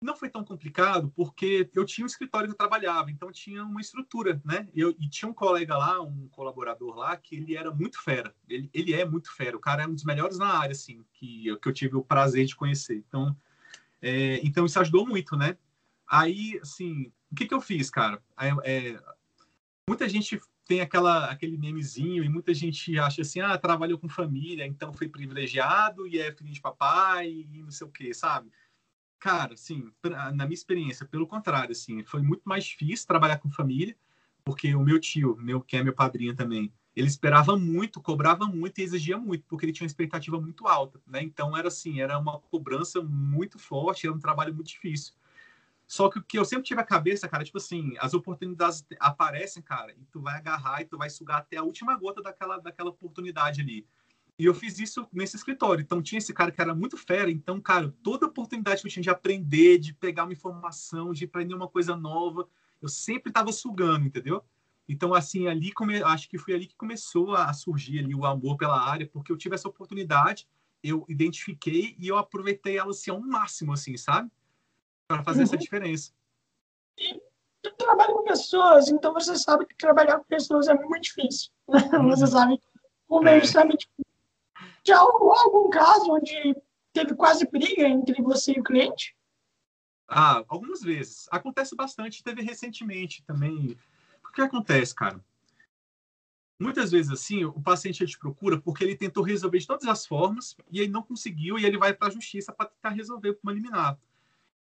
Não foi tão complicado porque eu tinha um escritório que eu trabalhava, então tinha uma estrutura, né? Eu, e tinha um colega lá, um colaborador lá, que ele era muito fera. Ele, ele é muito fera. O cara é um dos melhores na área, assim, que, que eu tive o prazer de conhecer. Então, é, então isso ajudou muito, né? Aí, assim, o que, que eu fiz, cara? É, muita gente tem aquela, aquele memezinho e muita gente acha assim, ah, trabalhou com família, então foi privilegiado e é filho de papai e não sei o quê, sabe? Cara, assim, na minha experiência, pelo contrário, assim, foi muito mais difícil trabalhar com família, porque o meu tio, meu, que é meu padrinho também, ele esperava muito, cobrava muito e exigia muito, porque ele tinha uma expectativa muito alta, né? Então era assim, era uma cobrança muito forte, era um trabalho muito difícil. Só que o que eu sempre tive a cabeça, cara, tipo assim, as oportunidades aparecem, cara, e tu vai agarrar e tu vai sugar até a última gota daquela, daquela oportunidade ali. E eu fiz isso nesse escritório. Então tinha esse cara que era muito fera. Então, cara, toda oportunidade que eu tinha de aprender, de pegar uma informação, de aprender uma coisa nova, eu sempre estava sugando, entendeu? Então, assim, ali come... acho que foi ali que começou a surgir ali o amor pela área, porque eu tive essa oportunidade, eu identifiquei e eu aproveitei ela assim ao máximo, assim, sabe? Para fazer uhum. essa diferença. E tu trabalha com pessoas, então você sabe que trabalhar com pessoas é muito difícil. Uhum. Você sabe como é difícil. Já houve algum caso onde teve quase briga entre você e o cliente? Ah, algumas vezes. Acontece bastante, teve recentemente também. O que acontece, cara? Muitas vezes, assim, o paciente te procura porque ele tentou resolver de todas as formas e ele não conseguiu e ele vai para a justiça para tentar resolver uma liminar.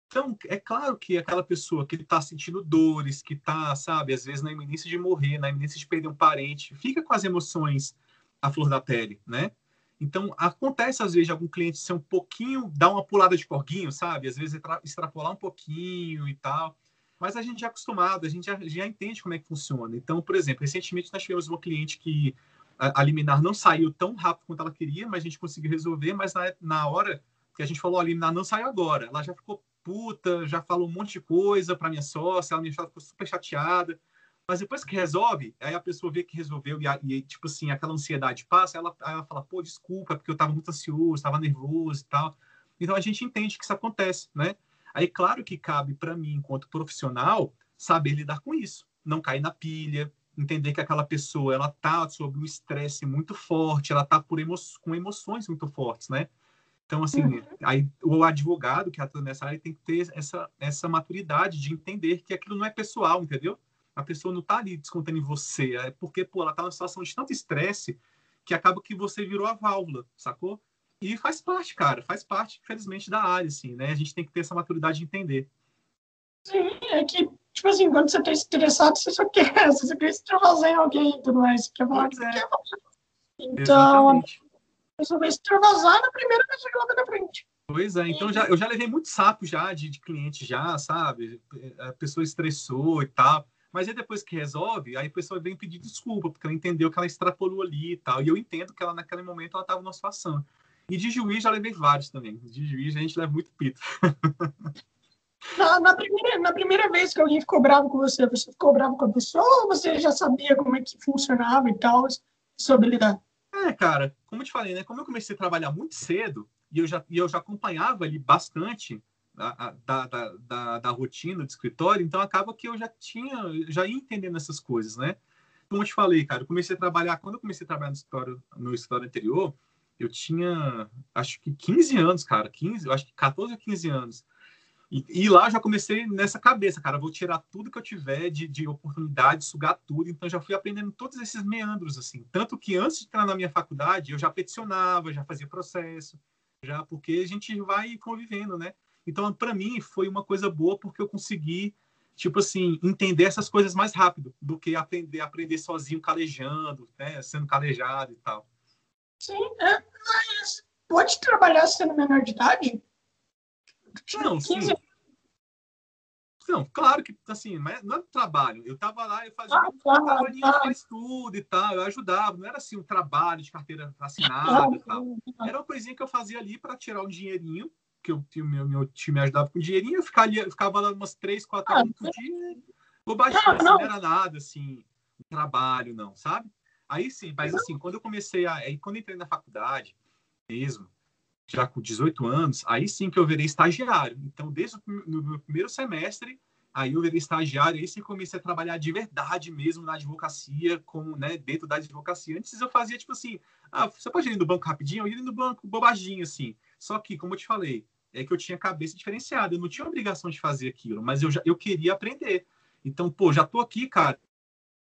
Então, é claro que aquela pessoa que está sentindo dores, que está, sabe, às vezes na iminência de morrer, na iminência de perder um parente, fica com as emoções à flor da pele, né? Então, acontece às vezes de algum cliente ser um pouquinho, dar uma pulada de corguinho, sabe? Às vezes extrapolar um pouquinho e tal. Mas a gente já é acostumado, a gente já, já entende como é que funciona. Então, por exemplo, recentemente nós tivemos uma cliente que a, a liminar não saiu tão rápido quanto ela queria, mas a gente conseguiu resolver, mas na, na hora que a gente falou, a liminar não saiu agora. Ela já ficou puta, já falou um monte de coisa para minha sócia, ela me ficou super chateada. Mas depois que resolve, aí a pessoa vê que resolveu e, e tipo assim, aquela ansiedade passa, ela, ela fala, pô, desculpa, porque eu estava muito ansioso, estava nervoso e tal. Então a gente entende que isso acontece, né? Aí, claro que cabe para mim, enquanto profissional, saber lidar com isso, não cair na pilha, entender que aquela pessoa ela tá sob um estresse muito forte, ela tá emo com emoções muito fortes, né? Então, assim, uhum. aí o advogado que atua nessa área tem que ter essa, essa maturidade de entender que aquilo não é pessoal, entendeu? A pessoa não tá ali descontando em você, é porque, pô, ela tá numa situação de tanto estresse que acaba que você virou a válvula, sacou? E faz parte, cara, faz parte, infelizmente, da área, assim, né? A gente tem que ter essa maturidade de entender. Sim, é que, tipo assim, quando você tá estressado, você só quer, [laughs] você só quer extravasar em alguém e tudo mais. Você quer falar pois é. quer Então, Exatamente. Pessoa vai extravasar na primeira pessoa que ela vê na frente. Pois é, então já, eu já levei muito sapo já de, de cliente já, sabe? A pessoa estressou e tal. Mas aí depois que resolve, aí a pessoa vem pedir desculpa, porque ela entendeu que ela extrapolou ali e tal. E eu entendo que ela, naquele momento, ela estava numa situação. E de juiz já levei vários também. De juiz a gente leva muito pito. [laughs] Na, na, primeira, na primeira vez que alguém ficou bravo com você, você ficou bravo com a pessoa ou você já sabia como é que funcionava e tal, sua habilidade? É, cara, como eu te falei, né? Como eu comecei a trabalhar muito cedo e eu já, e eu já acompanhava ali bastante da, da, da, da, rotina do escritório, então acaba que eu já tinha, já ia entendendo essas coisas, né? Como eu te falei, cara, eu comecei a trabalhar, quando eu comecei a trabalhar no escritório, no escritório anterior, eu tinha, acho que 15 anos, cara, 15, eu acho que 14 ou 15 anos. E, e, lá já comecei nessa cabeça, cara, vou tirar tudo que eu tiver de, de oportunidade, sugar tudo. Então já fui aprendendo todos esses meandros, assim. Tanto que antes de entrar na minha faculdade, eu já peticionava, já fazia processo, já porque a gente vai convivendo, né? Então, para mim, foi uma coisa boa porque eu consegui, tipo assim, entender essas coisas mais rápido do que aprender aprender sozinho, calejando, né? Sendo calejado e tal. Sim, é, mas pode trabalhar sendo menor de idade? Não, sim. Não, claro que, assim, mas não é trabalho. Eu tava lá, eu fazia ah, claro, trabalhinho claro. faz tudo e tal, eu ajudava. Não era assim um trabalho de carteira assinada e tal. Era uma coisinha que eu fazia ali para tirar um dinheirinho, que eu, meu, meu time ajudava com dinheirinho, eu ficava, eu ficava lá umas três, quatro horas por dia. Bobagem, não, assim, não era nada, assim, um trabalho, não, sabe? Aí sim, mas assim, quando eu comecei a. Aí, quando eu entrei na faculdade mesmo, já com 18 anos, aí sim que eu virei estagiário. Então, desde o meu primeiro semestre, aí eu virei estagiário, aí sim comecei a trabalhar de verdade mesmo na advocacia, como, né, dentro da advocacia. Antes eu fazia, tipo assim, ah, você pode ir no banco rapidinho? Eu ia no banco bobaginho, assim. Só que, como eu te falei, é que eu tinha cabeça diferenciada, eu não tinha obrigação de fazer aquilo, mas eu, já, eu queria aprender. Então, pô, já tô aqui, cara,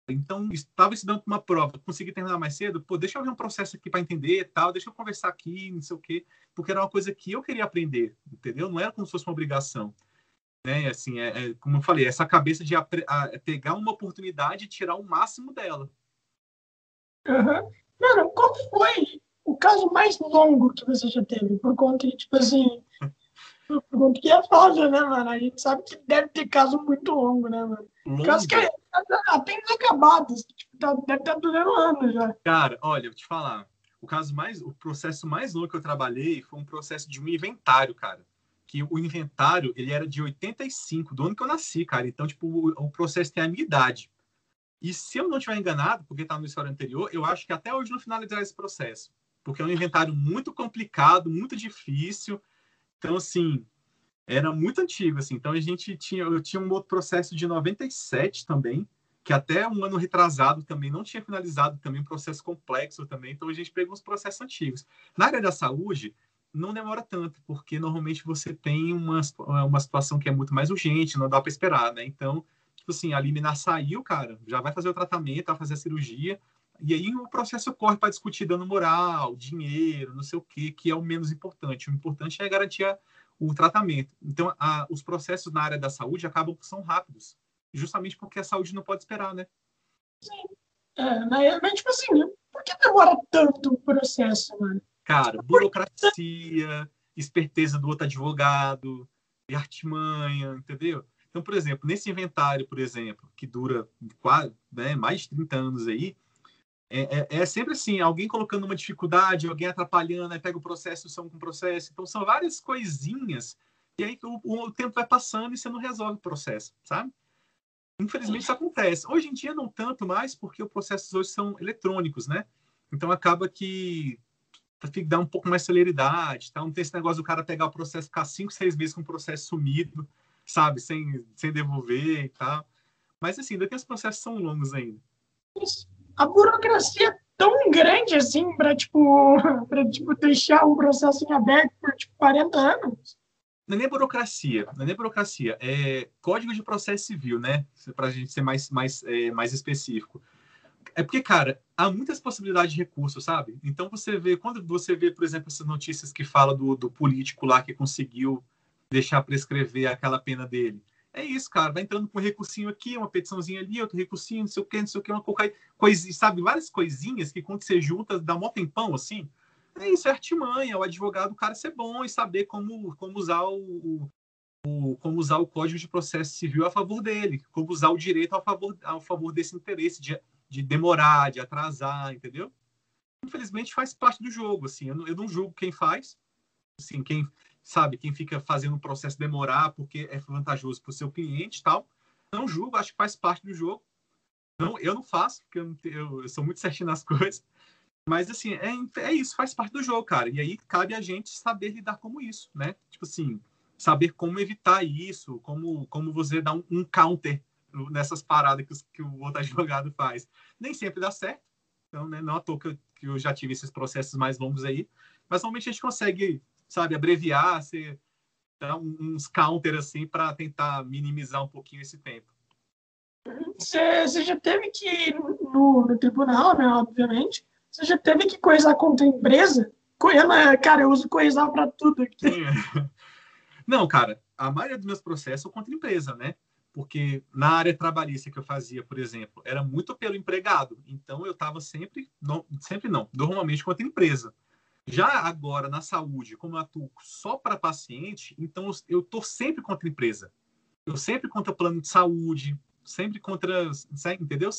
então, estava estudando para uma prova, consegui terminar mais cedo, pô, deixa eu ver um processo aqui para entender tal, deixa eu conversar aqui, não sei o quê, porque era uma coisa que eu queria aprender, entendeu? Não era como se fosse uma obrigação. Né? Assim, é, é como eu falei, essa cabeça de a, a, pegar uma oportunidade e tirar o máximo dela. Uhum. Mano, qual foi o caso mais longo que você já teve? Por conta de, tipo assim, [laughs] por conta que é foda, né, mano? A gente sabe que deve ter caso muito longo, né, mano? Longo. Caso que até inacabados, tipo, tá, deve estar tá durando anos já. Cara, olha, eu te falar, o caso mais, o processo mais longo que eu trabalhei foi um processo de um inventário, cara. Que o inventário, ele era de 85, do ano que eu nasci, cara. Então, tipo, o, o processo tem a minha idade. E se eu não estiver enganado, porque está no história anterior, eu acho que até hoje não finalizar esse processo. Porque é um inventário muito complicado, muito difícil. Então, assim, era muito antigo, assim. Então, a gente tinha, eu tinha um outro processo de 97 também, que até um ano retrasado também não tinha finalizado também um processo complexo também. Então, a gente pegou uns processos antigos. Na área da saúde, não demora tanto, porque normalmente você tem uma, uma situação que é muito mais urgente, não dá para esperar, né? Então, tipo assim, a liminar saiu, cara, já vai fazer o tratamento, vai fazer a cirurgia, e aí o processo corre para discutir dano moral, dinheiro, não sei o que, que é o menos importante. O importante é garantir o tratamento. Então, a, os processos na área da saúde acabam são rápidos, justamente porque a saúde não pode esperar, né? Sim. É, mas, mas, tipo assim, por que demora tanto o processo, mano? Cara, burocracia, esperteza do outro advogado, e artimanha, entendeu? Então, por exemplo, nesse inventário, por exemplo, que dura quase, né, mais de 30 anos aí, é, é, é, sempre assim, alguém colocando uma dificuldade, alguém atrapalhando, aí pega o processo, são com processo. Então, são várias coisinhas e aí o, o, tempo vai passando e você não resolve o processo, sabe? Infelizmente isso acontece. Hoje em dia não tanto mais, porque os processos hoje são eletrônicos, né? Então acaba que que dar um pouco mais celeridade, tá? Não tem esse negócio do cara pegar o processo, ficar cinco, seis meses com o processo sumido, sabe? Sem, sem devolver e tal. Mas assim, ainda tem os processos são longos ainda. A burocracia é tão grande assim para tipo, [laughs] tipo, deixar um processo em aberto por tipo 40 anos. Não é nem burocracia, não é nem burocracia, é código de processo civil, né? Para a gente ser mais, mais, é, mais específico. É porque, cara, há muitas possibilidades de recurso, sabe? Então você vê, quando você vê, por exemplo, essas notícias que falam do, do político lá que conseguiu deixar prescrever aquela pena dele. É isso, cara. Vai entrando com um recursinho aqui, uma petiçãozinha ali, outro recursinho, não sei o que, não sei o que, uma coisa, sabe? Várias coisinhas que quando você junta, dá um tempão, assim. É isso, é artimanha. O advogado, o cara ser bom e saber como, como usar o, o, como usar o Código de Processo Civil a favor dele, como usar o direito a favor, a favor desse interesse de, de demorar, de atrasar, entendeu? Infelizmente faz parte do jogo, assim. Eu não, eu não julgo quem faz, assim, quem sabe, quem fica fazendo o processo demorar porque é vantajoso para o seu cliente tal. Não julgo, acho que faz parte do jogo. Não, eu não faço, porque eu, eu, eu sou muito certinho nas [laughs] coisas. Mas, assim, é, é isso, faz parte do jogo, cara. E aí cabe a gente saber lidar com isso, né? Tipo assim, saber como evitar isso, como, como você dar um, um counter nessas paradas que, os, que, o outro [laughs] advogado faz. Nem sempre dá certo. Então, né, não à toa que eu, que eu já tive esses processos mais longos aí. Mas, normalmente, a gente consegue sabe, abreviar, você dar uns counter assim para tentar minimizar um pouquinho esse tempo. Você, você já teve que ir no, no tribunal, né, obviamente, você já teve que coisar contra a empresa? Cara, eu uso coisar para tudo aqui. [laughs] Não, cara, a maioria dos meus processos são contra a empresa, né? Porque na área trabalhista que eu fazia, por exemplo, era muito pelo empregado. Então eu estava sempre, não, sempre não, normalmente contra a empresa. Já agora, na saúde, como eu atuo só para paciente, então eu estou sempre contra a empresa. Eu sempre contra plano de saúde, sempre contra. Entendeu?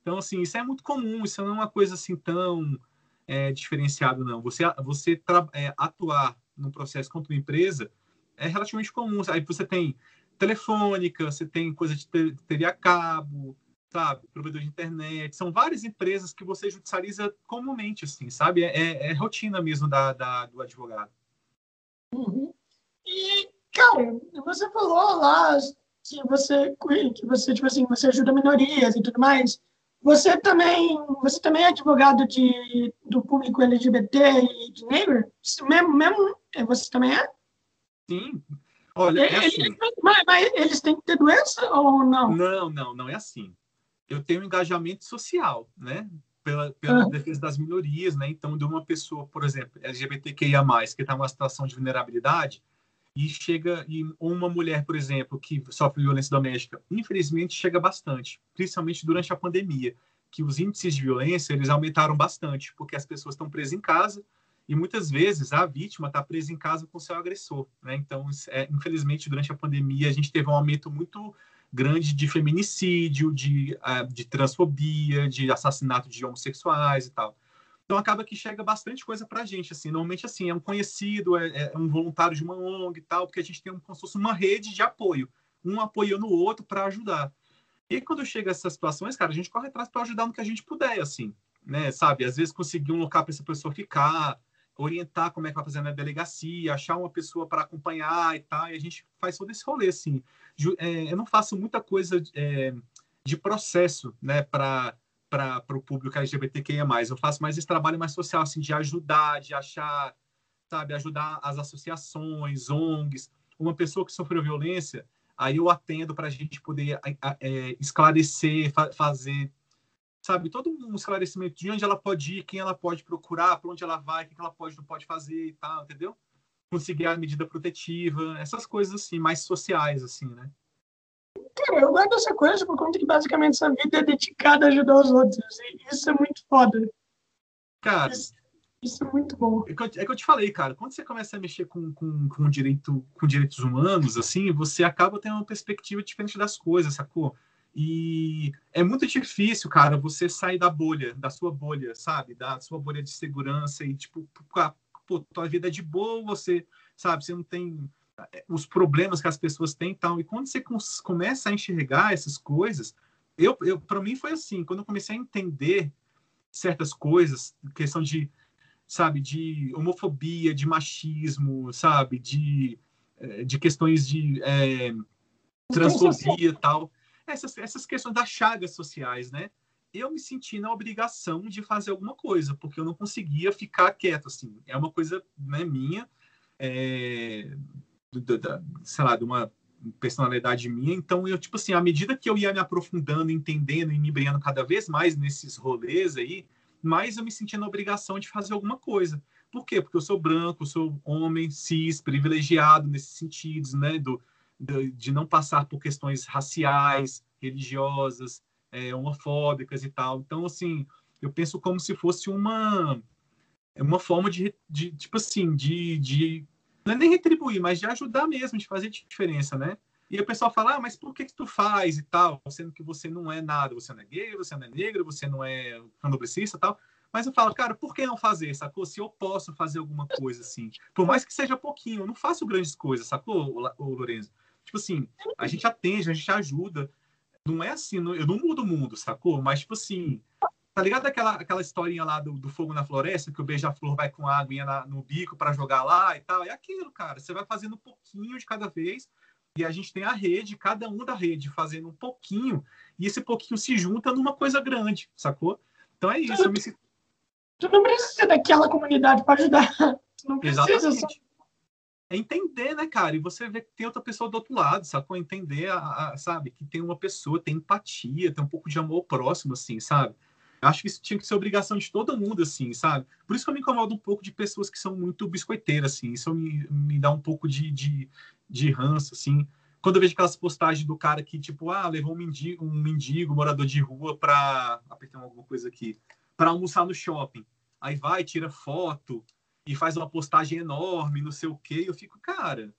Então, assim, isso é muito comum, isso não é uma coisa assim tão é, diferenciada, não. Você, você é, atuar num processo contra uma empresa é relativamente comum. Aí você tem telefônica, você tem coisa de teria a cabo, sabe? Provedor de internet. São várias empresas que você judicializa comumente, assim, sabe? É, é, é rotina mesmo da, da, do advogado. Uhum. E, cara, você falou lá que você, que você, tipo assim, você ajuda minorias e tudo mais. Você também, você também é advogado de, do público LGBT e de negro? Mesmo, mesmo você também é? Sim. Olha, é assim. mas, mas, eles têm que ter doença ou não? Não, não, não é assim eu tenho um engajamento social, né? Pela, pela defesa das minorias, né? Então, de uma pessoa, por exemplo, LGBTQIA+, que está numa situação de vulnerabilidade, e chega, e uma mulher, por exemplo, que sofre violência doméstica, infelizmente chega bastante, principalmente durante a pandemia, que os índices de violência, eles aumentaram bastante, porque as pessoas estão presas em casa, e muitas vezes a vítima está presa em casa com seu agressor, né? Então, é, infelizmente, durante a pandemia, a gente teve um aumento muito grande de feminicídio, de, uh, de transfobia, de assassinato de homossexuais e tal. Então acaba que chega bastante coisa para a gente, assim, normalmente assim, é um conhecido, é, é, um voluntário de uma ONG e tal, porque a gente tem um, como se fosse uma rede de apoio, um apoiando o outro para ajudar. E quando chega essas situações, cara, a gente corre atrás para ajudar no que a gente puder, assim, né, sabe? Às vezes conseguir um local para essa pessoa ficar, orientar como é que vai fazer na delegacia, achar uma pessoa para acompanhar e tal, e a gente faz todo esse rolê, assim. É, eu não faço muita coisa é, de processo, né, para para o público LGBTQIA+. Eu faço mais esse trabalho mais social, assim, de ajudar, de achar, sabe, ajudar as associações, ONGs. Uma pessoa que sofreu violência, aí eu atendo para a gente poder é, esclarecer, fa fazer sabe, todo um esclarecimento de onde ela pode ir, quem ela pode procurar, para onde ela vai, o que ela pode não pode fazer e tal, entendeu? Conseguir a medida protetiva, essas coisas assim, mais sociais, assim, né? Cara, eu gosto dessa coisa por conta que basicamente essa vida é dedicada a ajudar os outros. E isso é muito foda. Cara. Isso, isso é muito bom. É que, eu, é que, eu, te falei, cara, quando você começa a mexer com, com, com, direito, com direitos humanos, assim, você acaba tendo uma perspectiva diferente das coisas, sacou? E é muito difícil, cara, você sair da bolha, da sua bolha, sabe? Da sua bolha de segurança e, tipo, pô, tua vida é de boa, você, sabe? Você não tem os problemas que as pessoas têm e tal. E quando você começa a enxergar essas coisas, eu, eu para mim foi assim, quando eu comecei a entender certas coisas, questão de, sabe, de homofobia, de machismo, sabe, de, eh, de questões de é, transfobia e tal, essas, essas questões das chagas sociais, né? Eu me senti na obrigação de fazer alguma coisa, porque eu não conseguia ficar quieto, assim. É uma coisa né, minha, é, da, sei lá, de uma personalidade minha. Então, eu, tipo assim, à medida que eu ia me aprofundando, entendendo e me embriando cada vez mais nesses rolês aí, mais eu me sentia na obrigação de fazer alguma coisa. Por quê? Porque eu sou branco, sou homem, cis, privilegiado nesses sentidos, né? Do, do de não passar por questões raciais, religiosas, é, homofóbicas e tal. Então, assim, eu penso como se fosse uma uma forma de, de tipo assim, de, de não é nem retribuir, mas de ajudar mesmo, de fazer diferença, né? E o pessoal fala, ah, mas por que, que tu faz e tal? Sendo que você não é nada, você não é gay, você não é negro, você não é candomblessista tal. Mas eu falo, cara, por que não fazer, sacou? Se eu posso fazer alguma coisa assim, por mais que seja pouquinho, eu não faço grandes coisas, sacou, o, Lorenzo? Tipo assim, a gente atende, a gente ajuda. Não é assim, eu não mudo o mundo, sacou? Mas, tipo assim, Tá ligado aquela, aquela historinha lá do, do fogo na floresta, que o beija-flor vai com água na, no bico para jogar lá e tal? É aquilo, cara. Você vai fazendo um pouquinho de cada vez. E a gente tem a rede, cada um da rede fazendo um pouquinho. E esse pouquinho se junta numa coisa grande, sacou? Então é isso. Tu, me... tu não precisa daquela comunidade para ajudar. Tu não precisa. Exatamente. Só... É entender, né, cara? E você vê que tem outra pessoa do outro lado, sacou? Entender, a, a, sabe? Que tem uma pessoa, tem empatia, tem um pouco de amor próximo, assim, sabe? acho que isso tinha que ser obrigação de todo mundo, assim, sabe? Por isso que eu me incomodo um pouco de pessoas que são muito biscoiteiras, assim. Isso me, me dá um pouco de, de, de ranço, assim. Quando eu vejo aquelas postagens do cara que, tipo, ah, levou um mendigo, um mendigo morador de rua para apertar alguma coisa aqui, para almoçar no shopping. Aí vai, tira foto e faz uma postagem enorme, não sei o quê. Eu fico, cara,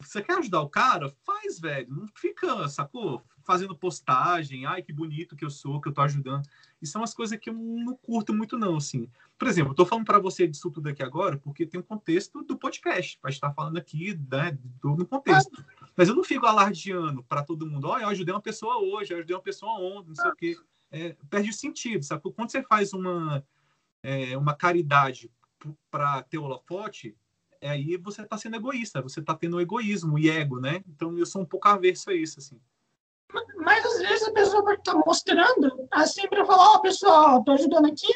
você quer ajudar o cara? Faz, velho. Não fica, sacou? Fazendo postagem. Ai, que bonito que eu sou, que eu tô ajudando. E são as coisas que eu não curto muito, não, assim. Por exemplo, eu tô falando para você disso tudo aqui agora porque tem um contexto do podcast. Vai estar falando aqui, né, do, no contexto. Mas eu não fico alardeando para todo mundo. Olha, eu ajudei uma pessoa hoje, eu ajudei uma pessoa ontem, não sei o quê. É, perde o sentido, sabe? Quando você faz uma, é, uma caridade para ter holofote, é aí você está sendo egoísta, você está tendo egoísmo e ego, né? Então eu sou um pouco averso a isso, assim. Mas às vezes a pessoa pode estar tá mostrando, assim, para falar, ó, oh, pessoal, tô ajudando aqui,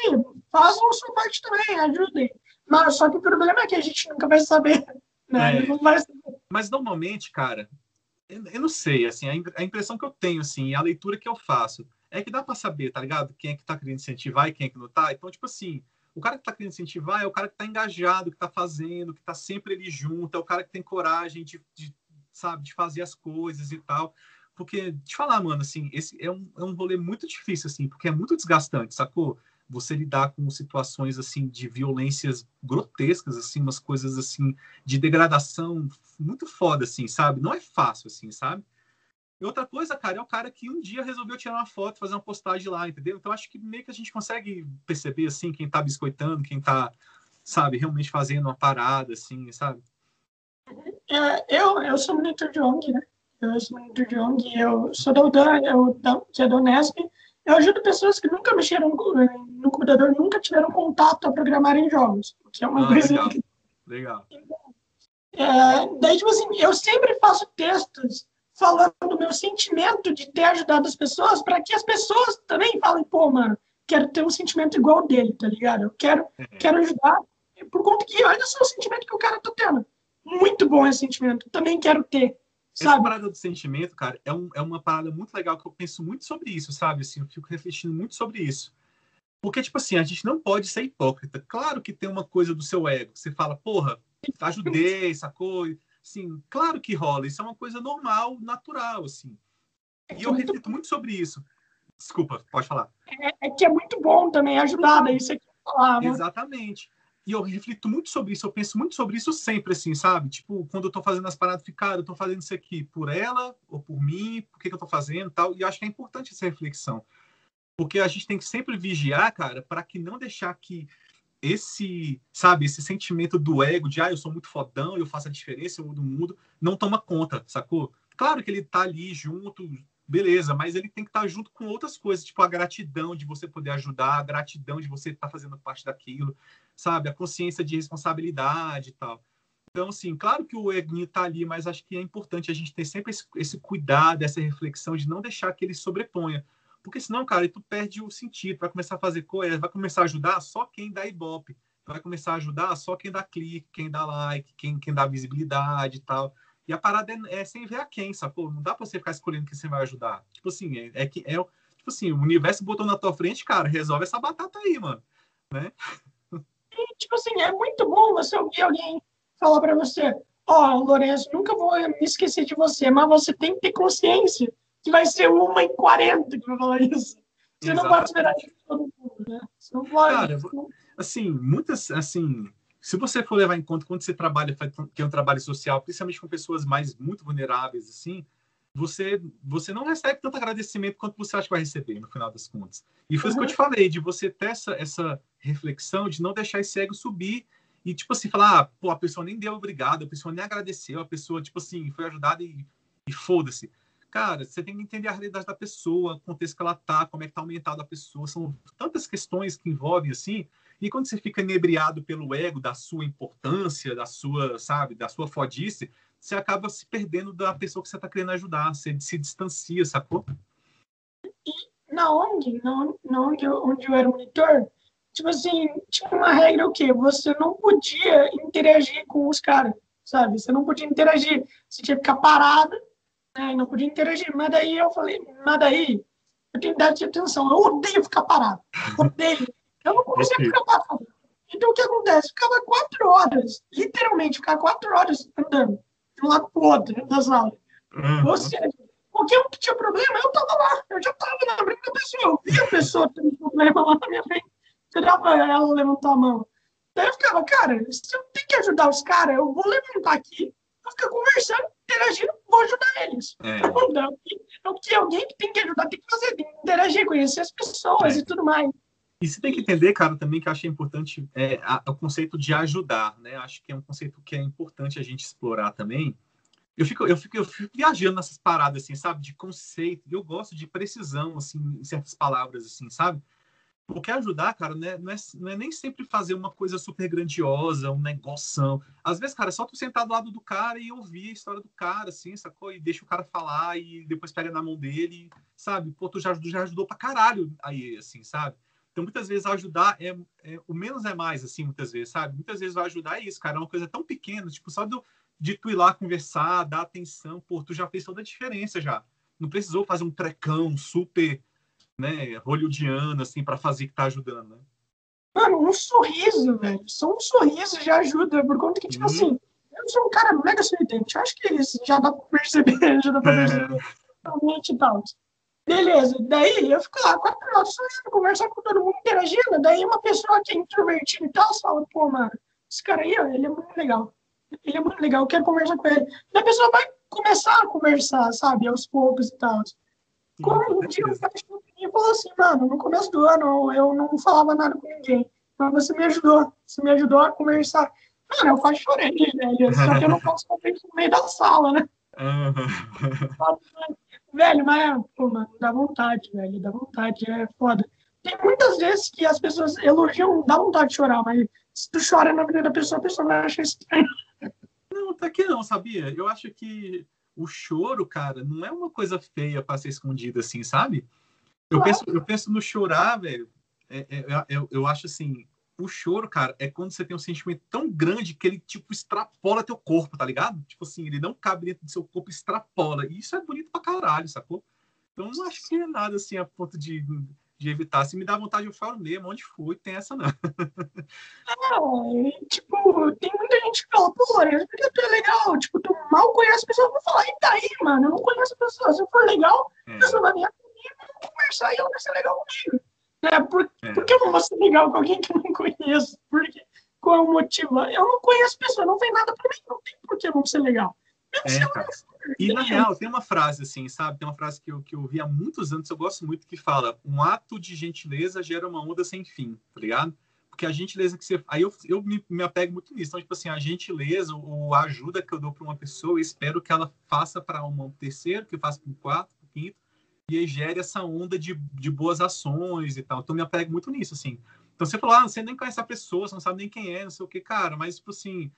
façam a sua parte também, ajudem. Mas só que o problema é que a gente nunca vai saber, né? É. Não vai saber. Mas normalmente, cara, eu não sei, assim, a impressão que eu tenho, assim, a leitura que eu faço, é que dá para saber, tá ligado? Quem é que tá querendo incentivar e quem é que não tá. Então, tipo assim, o cara que está querendo incentivar é o cara que está engajado, que está fazendo, que está sempre ali junto, é o cara que tem coragem de, de, sabe, de fazer as coisas e tal. Porque, te falar, mano, assim, esse é um, é um rolê muito difícil, assim, porque é muito desgastante, sacou? Você lidar com situações, assim, de violências grotescas, assim, umas coisas, assim, de degradação muito foda, assim, sabe? Não é fácil, assim, sabe? E outra coisa, cara, é o cara que um dia resolveu tirar uma foto, fazer uma postagem lá, entendeu? Então acho que meio que a gente consegue perceber, assim, quem tá biscoitando, quem tá, sabe, realmente fazendo uma parada, assim, sabe? É, eu, eu sou monitor de ONG, né? Eu sou monitor de ONG, eu sou da UDAN, eu, que é da Unesp. Eu ajudo pessoas que nunca mexeram no computador, nunca tiveram contato a programar em jogos, que é uma ah, coisa... Legal, que... legal. É, daí, tipo assim, eu sempre faço textos falando do meu sentimento de ter ajudado as pessoas, para que as pessoas também falem, pô, mano, quero ter um sentimento igual dele, tá ligado? Eu quero, uhum. quero ajudar, por conta que olha só o sentimento que o cara tá tendo. Muito bom esse sentimento, também quero ter. Sabe? Essa parada do sentimento, cara, é, um, é uma parada muito legal que eu penso muito sobre isso, sabe? Assim, eu fico refletindo muito sobre isso. Porque, tipo assim, a gente não pode ser hipócrita. Claro que tem uma coisa do seu ego. Você fala, porra, ajudei, sacou? Sim, claro que rola. Isso é uma coisa normal, natural, assim. E eu reflito muito sobre isso. Desculpa, pode falar. É, é que é muito bom também ajudar, daí você quer falar. Né? Exatamente. E eu reflito muito sobre isso, eu penso muito sobre isso sempre, assim, sabe? Tipo, quando eu tô fazendo as paradas, ficar, eu tô fazendo isso aqui por ela ou por mim, por que, que eu tô fazendo tal. E eu acho que é importante essa reflexão. Porque a gente tem que sempre vigiar, cara, para que não deixar que esse, sabe, esse sentimento do ego de, ah, eu sou muito fodão, eu faço a diferença, eu mudo o mundo, não toma conta, sacou? Claro que ele tá ali junto, beleza, mas ele tem que estar tá junto com outras coisas, tipo a gratidão de você poder ajudar, a gratidão de você estar tá fazendo parte daquilo, sabe? A consciência de responsabilidade e tal. Então, assim, claro que o ego tá ali, mas acho que é importante a gente ter sempre esse, esse cuidado, essa reflexão de não deixar que ele sobreponha. Porque senão, cara, tu perde o sentido, vai começar a fazer coisa, vai começar a ajudar só quem dá ibope, vai começar a ajudar só quem dá clique, quem dá like, quem, quem dá visibilidade e tal. E a parada é, é sem ver a quem, sacou? Não dá pra você ficar escolhendo quem você vai ajudar. Tipo assim, é, é que é, tipo assim, o universo botou na tua frente, cara, resolve essa batata aí, mano. Né? E, tipo assim, é muito bom você ouvir alguém falar para você, ó, oh, Lourenço, nunca vou me esquecer de você, mas você tem que ter consciência que vai ser uma em 40 que vai falar isso. Você Exatamente. não pode esperar de todo mundo, né? Você não pode. Cara, assim, muitas, assim, se você for levar em conta quando você trabalha, que é um trabalho social, principalmente com pessoas mais muito vulneráveis, assim, você, você não recebe tanto agradecimento quanto você acha que vai receber, no final das contas. E foi uhum. isso que eu te falei, de você ter essa, essa reflexão de não deixar esse ego subir e, tipo assim, falar, ah, pô, a pessoa nem deu obrigado, a pessoa nem agradeceu, a pessoa, tipo assim, foi ajudada e, e foda-se cara, você tem que entender a realidade da pessoa, o contexto que ela tá, como é que tá aumentado a pessoa, são tantas questões que envolvem assim, e quando você fica inebriado pelo ego da sua importância, da sua, sabe, da sua fodice, você acaba se perdendo da pessoa que você tá querendo ajudar, você se distancia, sacou? E na ONG, na, na ONG onde eu era monitor, tipo assim, tinha uma regra o quê? Você não podia interagir com os caras, sabe? Você não podia interagir, você tinha que ficar parado né, e não podia interagir. Mas daí eu falei, mas daí eu tenho que dar de atenção. Eu odeio ficar parado. Odeio. Eu não consigo ficar parado. Então o que acontece? Ficava quatro horas, literalmente, ficava quatro horas andando de um lado para o outro da sala. Uhum. Ou seja, qualquer um que tinha problema, eu estava lá. Eu já estava na frente da pessoa. Eu via a pessoa tendo problema lá na minha frente. Esperava ela levantar a mão. Daí eu ficava, cara, se eu tenho que ajudar os caras, eu vou levantar aqui, vou ficar conversando, interagindo, vou ajudar eles. É. Então, o que alguém que tem que ajudar tem que fazer, tem que interagir, conhecer as pessoas é. e tudo mais. E você tem que entender, cara, também que eu achei importante é, a, o conceito de ajudar, né? Acho que é um conceito que é importante a gente explorar também. Eu fico, eu fico, eu fico viajando nessas paradas, assim, sabe? De conceito. Eu gosto de precisão, assim, em certas palavras, assim, sabe? Porque ajudar, cara, não é, não, é, não é, nem sempre fazer uma coisa super grandiosa, um negoção. Às vezes, cara, é só tu sentar do lado do cara e ouvir a história do cara, assim, sacou? E deixa o cara falar e depois pega na mão dele, sabe? Pô, tu já, já ajudou pra caralho aí, assim, sabe? Então, muitas vezes, ajudar é, é, o menos é mais, assim, muitas vezes, sabe? Muitas vezes, vai ajudar é isso, cara. É uma coisa tão pequena, tipo, só do, de tu ir lá conversar, dar atenção, pô, tu já fez toda a diferença já. Não precisou fazer um trecão super né, hollywoodiana, assim, para fazer que tá ajudando, né? Mano, um sorriso, velho. Só um sorriso já ajuda, por conta que, tipo uhum. assim, eu sou um cara mega sorridente. Acho que isso já dá pra perceber, [laughs] já dá pra é. perceber. Realmente e tal. Beleza, daí eu fico lá quatro horas sorrindo, conversar com todo mundo, interagindo. Daí uma pessoa que é introvertida e tal, fala, pô, mano, esse cara aí, ó, ele é muito legal. Ele é muito legal, eu quero conversar com ele. Daí a pessoa vai começar a conversar, sabe, aos poucos e tal. Como um dia cara chegou e falou assim, mano, no começo do ano eu não falava nada com ninguém. Mas você me ajudou. Você me ajudou a conversar. Mano, eu quase chorei, velho. Só que eu não posso fazer isso no meio da sala, né? velho, mas, pô, mano, dá vontade, velho. Dá vontade, é foda. Tem muitas vezes que as pessoas elogiam, dá vontade de chorar, mas se tu chora na vida da pessoa, a pessoa vai achar estranho. Não, até que não, sabia? Eu acho que o choro, cara, não é uma coisa feia para ser escondida assim, sabe? Eu penso, eu penso no chorar, velho. É, é, eu, eu acho assim, o choro, cara, é quando você tem um sentimento tão grande que ele, tipo, extrapola teu corpo, tá ligado? Tipo assim, ele não cabe dentro do seu corpo, extrapola. E isso é bonito pra caralho, sacou? Então, não acho que é nada, assim, a ponto de de evitar. Se me dá vontade, eu falo mesmo, onde fui, tem essa não. É, tipo, tem muita gente que fala, pô, porque tu é legal, tipo, tu mal conhece pessoas, eu vou falar, e daí, mano, eu não conheço pessoas, se eu for legal, é. a pessoa vai vamos conversar e ela vai ser legal comigo. É, por, é. por que eu não vou ser legal com alguém que eu não conheço? Porque, qual é o motivo? Eu não conheço pessoa, não tem nada pra mim, não tem por que eu não ser legal. É, cara. E na real, tem uma frase assim, sabe? Tem uma frase que eu, que eu vi há muitos anos, eu gosto muito, que fala: um ato de gentileza gera uma onda sem fim, tá ligado? Porque a gentileza que você. Aí eu, eu me, me apego muito nisso. Então, tipo assim, a gentileza ou a ajuda que eu dou para uma pessoa, eu espero que ela faça para um terceiro, que faça para um quarto, para um quinto, e gere essa onda de, de boas ações e tal. Então, me apego muito nisso, assim. Então, você falou, ah, você nem conhece a pessoa, você não sabe nem quem é, não sei o que, cara, mas, tipo assim,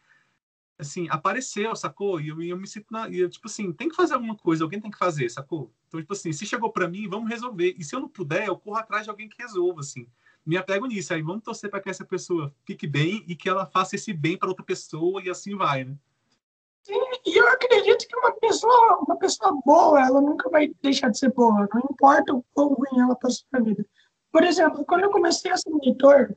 assim, apareceu, sacou? E eu, eu me sinto, na, eu, tipo assim, tem que fazer alguma coisa, alguém tem que fazer, sacou? Então, tipo assim, se chegou para mim, vamos resolver. E se eu não puder, eu corro atrás de alguém que resolva, assim me apego nisso. Aí vamos torcer para que essa pessoa fique bem e que ela faça esse bem para outra pessoa e assim vai, né? Sim, e eu acredito que uma pessoa, uma pessoa boa, ela nunca vai deixar de ser boa, não importa o quão ruim ela passou na vida. Por exemplo, quando eu comecei a ser monitor,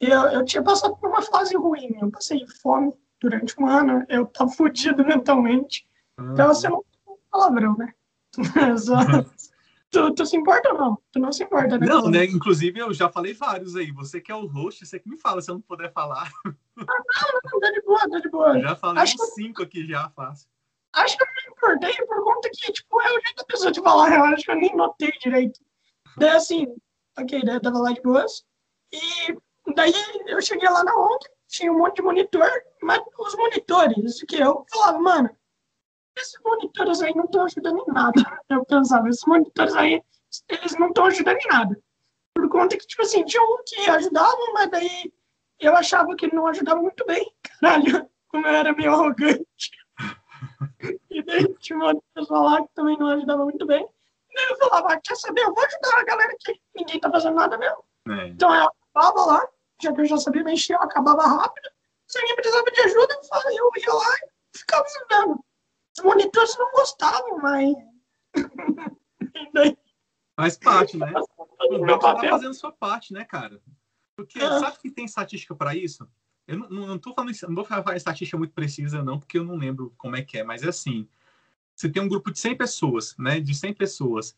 eu, eu tinha passado por uma fase ruim, eu passei fome durante um ano, eu tava [laughs] fudido mentalmente. Uhum. Então, você não tem palavrão, né? [laughs] Só, [laughs] Tu, tu se importa ou não? Tu não se importa, né? Não, né? Inclusive, eu já falei vários aí. Você que é o host, você que me fala se eu não puder falar. Ah, não, não, tá de boa, tá de boa. Eu já falei acho uns cinco aqui já, fácil. Acho que eu me importei por conta que, tipo, é o jeito da pessoa de falar. Eu acho que eu nem notei direito. Daí, assim, ok, daí eu tava lá de boas. E daí eu cheguei lá na ONG, tinha um monte de monitor, mas os monitores, que eu falava, mano, esses monitores aí não estão ajudando em nada. [laughs] Eu pensava, esses monitores aí, eles não estão ajudando em nada. Por conta que, tipo assim, tinha um que ajudava, mas daí eu achava que ele não ajudava muito bem. [laughs] Caralho, como eu era meio arrogante. [laughs] E daí tinha uma pessoa lá que também não ajudava muito bem. E daí eu falava, ah, quer saber, eu vou ajudar a galera que ninguém tá fazendo nada mesmo. É. Então eu acabava lá, já que eu já sabia mexer, eu acabava rápido. Se alguém precisava de ajuda, eu ia lá e ficava ajudando. Os monitores não gostavam, mas. Faz parte, né? Você tá fazendo sua parte, né, cara? Porque é. sabe que tem estatística para isso? Eu não, não, tô falando, não vou falar estatística muito precisa, não, porque eu não lembro como é que é, mas é assim. Você tem um grupo de 100 pessoas, né? De 100 pessoas.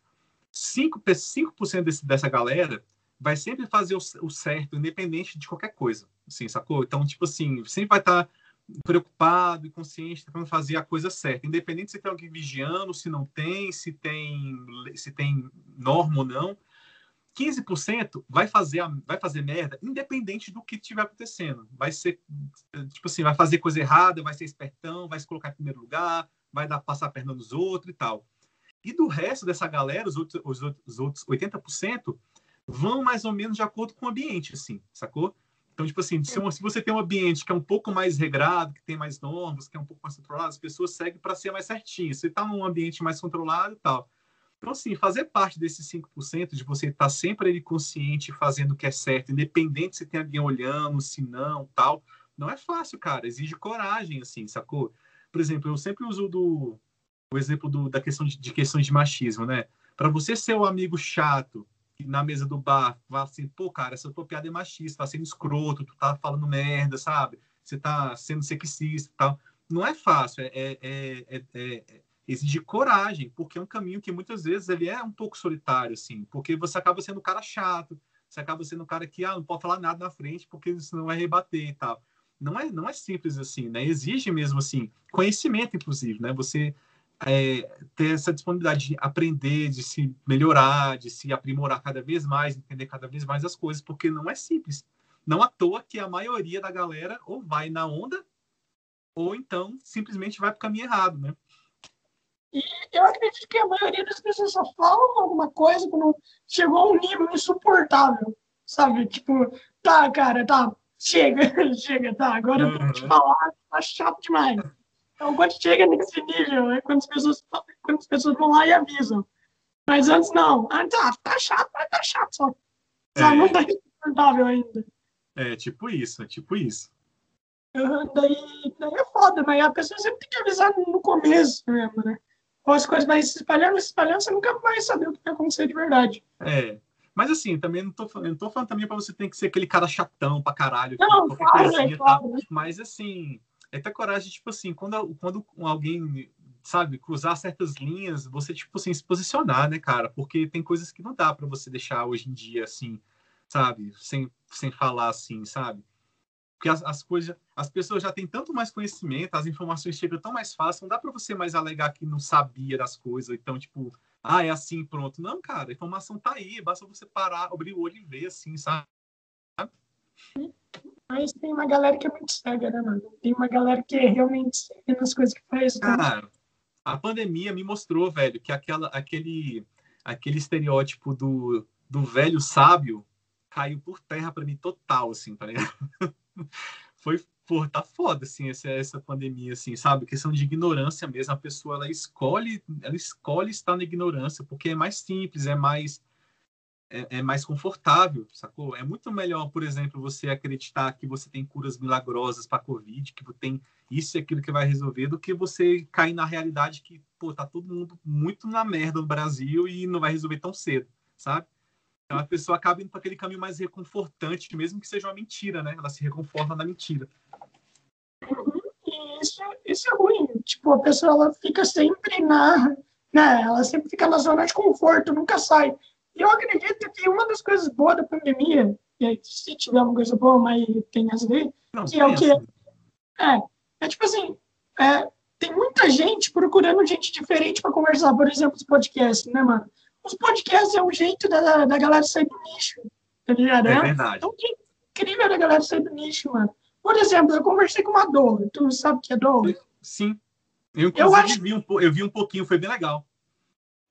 5%, 5 desse, dessa galera vai sempre fazer o, o, certo, independente de qualquer coisa. Assim, sacou? Então, tipo assim, sempre vai estar. Tá preocupado e consciente tentando fazer a coisa certa, independente se tem alguém vigiando, se não tem, se tem se tem norma ou não. 15% vai fazer vai fazer merda independente do que estiver acontecendo. Vai ser tipo assim, vai fazer coisa errada, vai ser espertão, vai se colocar em primeiro lugar, vai dar passar a perna nos outros e tal. E do resto dessa galera, os outros, os outros, os outros 80% vão mais ou menos de acordo com o ambiente, assim, sacou? Então, tipo assim, se, se, você tem um ambiente que é um pouco mais regrado, que tem mais normas, que é um pouco mais controlado, as pessoas seguem para ser mais certinho. Você está num ambiente mais controlado e tal. Então, assim, fazer parte desses 5%, de você estar tá sempre ali consciente, fazendo o que é certo, independente se tem alguém olhando, se não, tal, não é fácil, cara. Exige coragem, assim, sacou? Por exemplo, eu sempre uso do, o exemplo do, da questão de, de questões de machismo, né? Para você ser o amigo chato na mesa do bar fala assim, pô, cara, essa tua piada é machista, tá sendo escroto, tu tá falando merda, sabe? Você tá sendo sexista e tal. Não é fácil, é, é, é, é, exige coragem, porque é um caminho que muitas vezes ele é um pouco solitário, assim, porque você acaba sendo um cara chato, você acaba sendo um cara que ah, não pode falar nada na frente porque senão vai rebater e tal. Não é, não é simples assim, né? Exige mesmo assim conhecimento, inclusive, né? Você é, ter essa disponibilidade de aprender, de se melhorar, de se aprimorar cada vez mais, entender cada vez mais as coisas, porque não é simples. Não à toa que a maioria da galera ou vai na onda, ou então simplesmente vai para o caminho errado, né? E eu acredito que a maioria das pessoas só falam alguma coisa quando chegou a um nível insuportável, sabe? Tipo, tá, cara, tá, chega, [laughs] chega, tá, agora eu vou te falar, tá chato demais. Então, quando chega nesse nível, é quando as pessoas, quando as pessoas vão lá e avisam. Mas antes não. Antes, ah, tá chato, mas tá chato só. Só é. não tá insuportável ainda. É, tipo isso, é tipo isso. Uhum, daí, daí é foda, mas a pessoa sempre tem que avisar no começo mesmo, né? Ou as coisas vai se espalhando, se espalhando, você nunca vai saber o que vai acontecer de verdade. É. Mas assim, também não tô, não tô falando também pra você ter que ser aquele cara chatão pra caralho. Não, claro, é claro. tá? Mas assim, é ter coragem, tipo assim, quando, quando alguém, sabe, cruzar certas linhas, você, tipo assim, se posicionar, né, cara? Porque tem coisas que não dá para você deixar hoje em dia, assim, sabe? Sem, sem falar assim, sabe? Porque as, as coisas, as pessoas já têm tanto mais conhecimento, as informações chegam tão mais fácil, não dá para você mais alegar que não sabia das coisas, então, tipo, ah, é assim, pronto. Não, cara, a informação tá aí, basta você parar, abrir o olho e ver, assim, sabe? Mas tem uma galera que é muito cega, né, mano? Tem uma galera que é realmente cega nas coisas que faz. Né? Cara, a pandemia me mostrou, velho, que aquela, aquele, aquele estereótipo do, do velho sábio caiu por terra para mim total, assim, tá ligado? [laughs] Foi, pô, tá foda, assim, essa, essa pandemia, assim, sabe? Questão de ignorância mesmo. A pessoa, ela escolhe, ela escolhe estar na ignorância, porque é mais simples, é mais é, é, mais confortável, sacou? É muito melhor, por exemplo, você acreditar que você tem curas milagrosas para Covid, que tem isso e aquilo que vai resolver, do que você cair na realidade que, pô, tá todo mundo muito na merda no Brasil e não vai resolver tão cedo, sabe? Então a pessoa acaba indo para aquele caminho mais reconfortante, mesmo que seja uma mentira, né? Ela se reconforta na mentira. E isso, isso é ruim. Tipo, a pessoa ela fica sempre na. Né? Ela sempre fica na zona de conforto, nunca sai. E eu acredito que uma das coisas boas da pandemia, se tiver uma coisa boa, mas tem as ver, que é o que. É, é tipo assim, é, tem muita gente procurando gente diferente para conversar, por exemplo, os podcasts, né, mano? Os podcasts é um jeito da, da galera sair do nicho, tá ligado? É, é verdade. Então, que incrível da galera sair do nicho, mano. Por exemplo, eu conversei com uma Dola, tu sabe o que é Dola? Sim. Eu, eu, acho... vi um, eu vi um pouquinho, foi bem legal.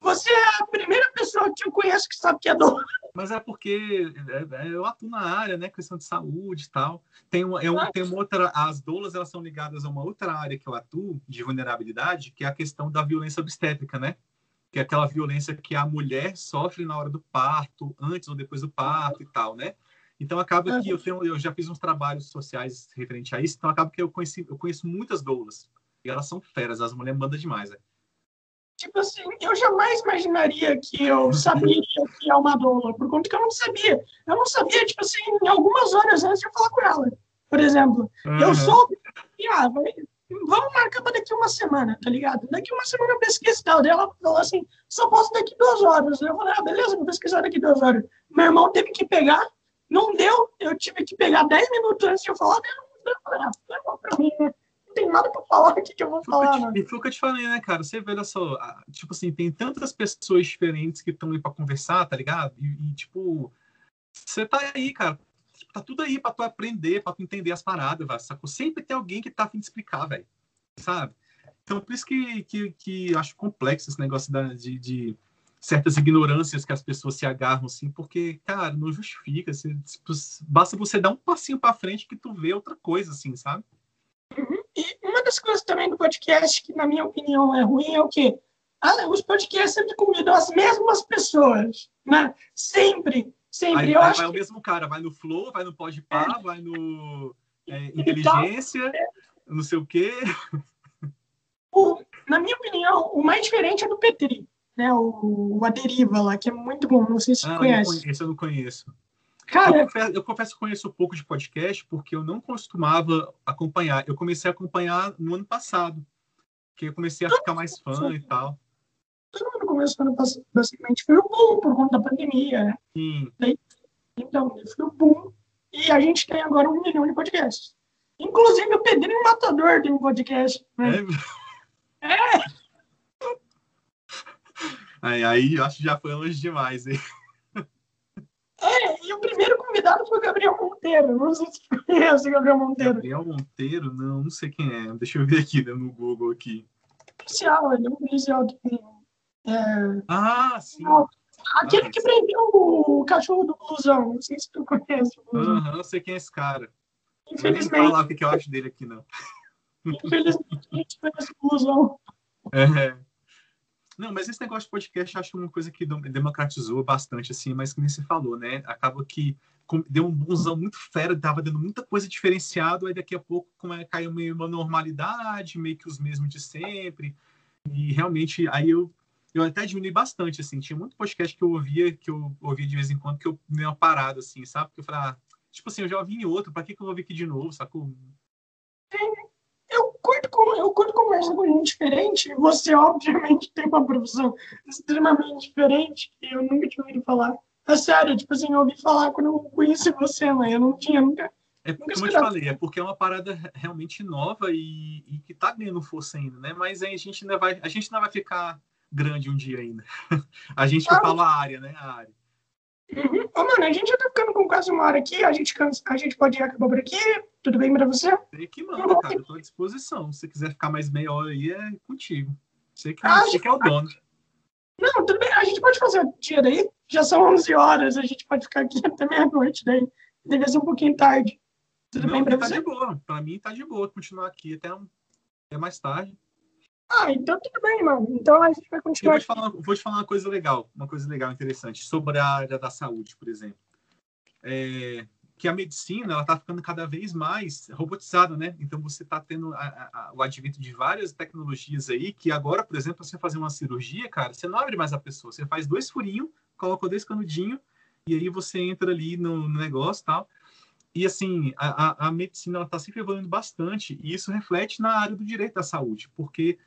Você é a primeira pessoa que eu conheço que sabe que é dor. Mas é porque é, é, eu atuo na área, né? Questão de saúde e tal. Tem uma, é uma, tem uma outra. As doulas elas são ligadas a uma outra área que eu atuo de vulnerabilidade, que é a questão da violência obstétrica, né? Que é aquela violência que a mulher sofre na hora do parto, antes ou depois do parto e tal, né? Então acaba que eu tenho, eu já fiz uns trabalhos sociais referente a isso, então acaba que eu conheci, eu conheço muitas doulas. E elas são feras, as mulheres mandam demais, né? Tipo assim, eu jamais imaginaria que eu saberia que é uma doula, por conta que eu não sabia. Eu não sabia, tipo assim, em algumas horas antes de falar com ela. Por exemplo, uhum. eu soube, e, ah, vai, vamos marcar para daqui uma semana, tá ligado? Daqui uma semana eu pesquiso tal. Daí ela falou assim, só posso daqui duas horas. Eu falei, ah, beleza, vou pesquisar daqui duas horas. Meu irmão teve que pegar, não deu, eu tive que pegar dez minutos antes de eu falar, daí eu ah, foi bom pra mim, né? Tem nada pra falar, o que, que eu vou falar, mano? E foi o que eu te falei, né, cara? Você vê, olha só, tipo assim, tem tantas pessoas diferentes que estão aí pra conversar, tá ligado? E, e, tipo, você tá aí, cara. Tá tudo aí pra tu aprender, pra tu entender as paradas, velho. Sacou? Sempre tem alguém que tá afim de explicar, velho. Sabe? Então, por isso que, que, que acho complexo esse negócio da, de, de certas ignorâncias que as pessoas se agarram, assim, porque, cara, não justifica. Tipo, basta você dar um passinho para frente que tu vê outra coisa, assim, sabe? Das coisas também do podcast que, na minha opinião, é ruim é o quê? Ah, os podcasts sempre convidam as mesmas pessoas, né? Sempre, sempre. Aí, Eu vai, acho vai que... o mesmo cara, vai no Flow, vai no Podpah, é. vai no é, Inteligência, então, não sei o quê. O, na minha opinião, o mais diferente é do Petri, né? O, o A Deriva lá, que é muito bom, não sei se você ah, conhece. Esse eu não conheço. Cara, eu confesso, eu confesso que conheço pouco de podcast porque eu não costumava acompanhar. Eu comecei a acompanhar no ano passado, que eu comecei a ficar mais fã e tal. Todo mundo começou ano passado, basicamente foi o boom por conta da pandemia, né? Sim. então, foi o boom. E a gente tem agora um milhão de podcasts. Inclusive o Pedrinho Matador tem um podcast. Né? É. é. Aí, aí acho que já foi longe demais, hein? E o primeiro convidado foi o Gabriel Monteiro. Não sei se conhece o Gabriel Monteiro. Gabriel Monteiro? Não, não sei quem é. Deixa eu ver aqui né, no Google aqui. Policial, ele é um policial que tem. É... Ah, sim. Aquele ah, que prendeu o cachorro do blusão. Não sei se tu conhece. Aham, uhum, sei quem é esse cara. Infelizmente. Não vou falar o que eu acho dele aqui, não. Infelizmente, a gente conhece o blusão. [laughs] É. Não, mas esse negócio de podcast acho uma coisa que democratizou bastante, assim, mas que nem você falou, né? Acaba que deu um bonzão muito fera, tava dando muita coisa diferenciada, aí daqui a pouco como é, caiu meio uma normalidade, meio que os mesmos de sempre. E realmente aí eu eu até diminui bastante, assim. Tinha muito podcast que eu ouvia, que eu ouvia de vez em quando, que eu dei uma parada, assim, sabe? Porque eu falei, ah, tipo assim, eu já ouvi em outro, pra que, que eu vou ouvir aqui de novo, sacou? Eu curto conversar com gente diferente. Você, obviamente, tem uma profissão extremamente diferente e eu nunca tinha ouvido falar. É sério, tipo assim, eu ouvi falar quando eu conheci você, mas eu não tinha nunca. É como eu te falei, é porque é uma parada realmente nova e, e que tá ganhando força ainda, né? Mas aí a gente ainda vai, a gente ainda vai ficar grande um dia ainda. [laughs] a gente que ah, fala a área, né? A área. Uhum. Ô, mano, a gente já tá ficando com quase uma hora aqui, a gente, cansa, a gente pode acabar por aqui? Tudo bem pra você? Sei que manda, cara, eu tô à disposição. Se você quiser ficar mais meia hora aí, é contigo. Sei que, ah, você que é o dono. Não, tudo bem, a gente pode fazer o dia daí. Já são 11 horas, a gente pode ficar aqui [laughs] até meia-noite daí. Deve ser um pouquinho tarde. Tudo Não, bem pra tá você? de boa. Pra mim tá de boa continuar aqui até, um... até mais tarde. Ah, então tudo bem, mano. Então a gente vai continuar. Eu vou te, falar, vou te falar uma coisa legal, uma coisa legal, interessante, sobre a área da saúde, por exemplo. É, que a medicina ela está ficando cada vez mais robotizada, né? Então você está tendo a, a, o advento de várias tecnologias aí que agora, por exemplo, você fazer uma cirurgia, cara, você não abre mais a pessoa, você faz dois furinhos, coloca dois canudinhos e aí você entra ali no, no negócio, tal. E assim, a, a medicina está sempre evoluindo bastante e isso reflete na área do direito da saúde, porque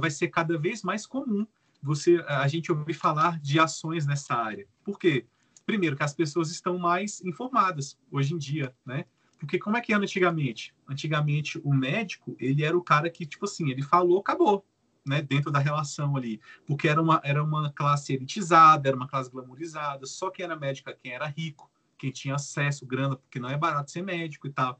vai ser cada vez mais comum você a gente ouvir falar de ações nessa área. Por quê? Primeiro, que as pessoas estão mais informadas hoje em dia, né? Porque como é que era antigamente? Antigamente, o médico, ele era o cara que, tipo assim, ele falou, acabou, né? Dentro da relação ali. Porque era uma, era uma classe elitizada, era uma classe glamourizada, só quem era médico quem era rico, quem tinha acesso, grana, porque não é barato ser médico e tal.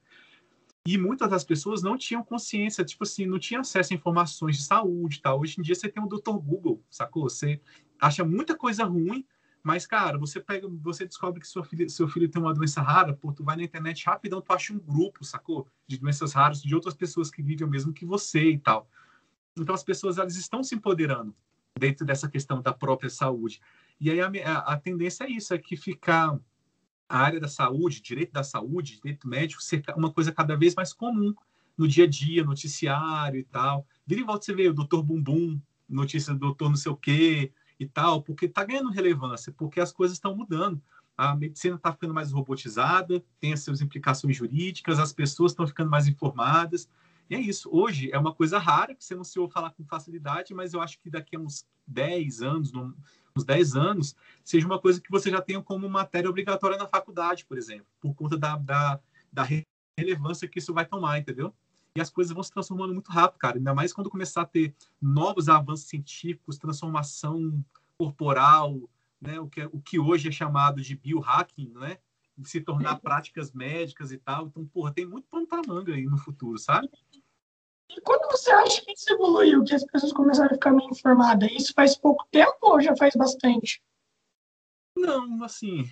E muitas das pessoas não tinham consciência, tipo assim, não tinham acesso a informações de saúde e tal. Hoje em dia você tem o Dr. Google, sacou? Você acha muita coisa ruim, mas, cara, você pega, você descobre que seu filho, seu filho tem uma doença rara, pô, tu vai na internet rapidão, tu acha um grupo, sacou? De doenças raras, de outras pessoas que vivem o mesmo que você e tal. Então as pessoas, elas estão se empoderando dentro dessa questão da própria saúde. E aí a, a, a tendência é isso, é que ficar a área da saúde, direito da saúde, direito médico, ser uma coisa cada vez mais comum no dia a dia, noticiário e tal. Vira e volta você vê o doutor Bumbum, notícia do doutor não sei o quê e tal, porque está ganhando relevância, porque as coisas estão mudando. A medicina está ficando mais robotizada, tem as suas implicações jurídicas, as pessoas estão ficando mais informadas. E é isso. Hoje é uma coisa rara, que você não se ouve falar com facilidade, mas eu acho que daqui a uns 10 anos, 10 anos, seja uma coisa que você já tenha como matéria obrigatória na faculdade, por exemplo, por conta da, da, da relevância que isso vai tomar, entendeu? E as coisas vão se transformando muito rápido, cara. Ainda mais quando começar a ter novos avanços científicos, transformação corporal, né? O que, o que hoje é chamado de biohacking, né? Se tornar práticas médicas e tal. Então, porra, tem muito pano pra manga aí no futuro, sabe? E quando você acha que isso evoluiu, que as pessoas começaram a ficar meio informadas, isso faz pouco tempo ou já faz bastante? Não, assim,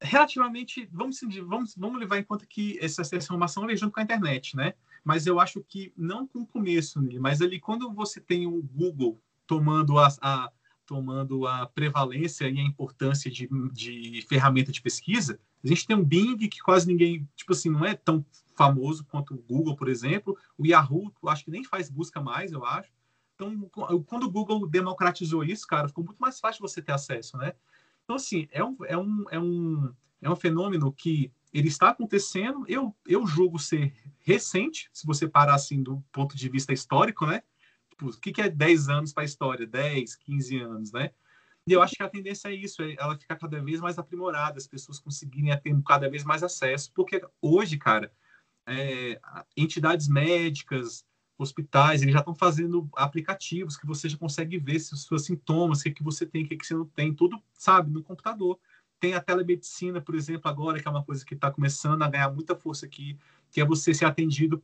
relativamente, vamos, vamos, vamos levar em conta que essa, informação veio junto com a internet, né? Mas eu acho que não com o começo, né? mas ali quando você tem o Google tomando a, a tomando a prevalência e a importância de, de ferramenta de pesquisa, a gente tem um Bing que quase ninguém, tipo assim, não é tão famoso quanto o Google, por exemplo. O Yahoo, acho que nem faz busca mais, eu acho. Então, quando o Google democratizou isso, cara, ficou muito mais fácil você ter acesso, né? Então, assim, é um, é um, é um, é um fenômeno que ele está acontecendo. Eu, eu julgo ser recente, se você parar assim do ponto de vista histórico, né? Tipo, o que, que é 10 anos para a história? 10, 15 anos, né? E eu acho que a tendência é isso, é ela ficar cada vez mais aprimorada, as pessoas conseguirem ter cada vez mais acesso, porque hoje, cara, é, entidades médicas, hospitais, eles já estão fazendo aplicativos que você já consegue ver se os seus sintomas, o que, que você tem, o que, que você não tem, tudo, sabe, no computador. Tem a telemedicina, por exemplo, agora, que é uma coisa que está começando a ganhar muita força aqui, que é você ser atendido,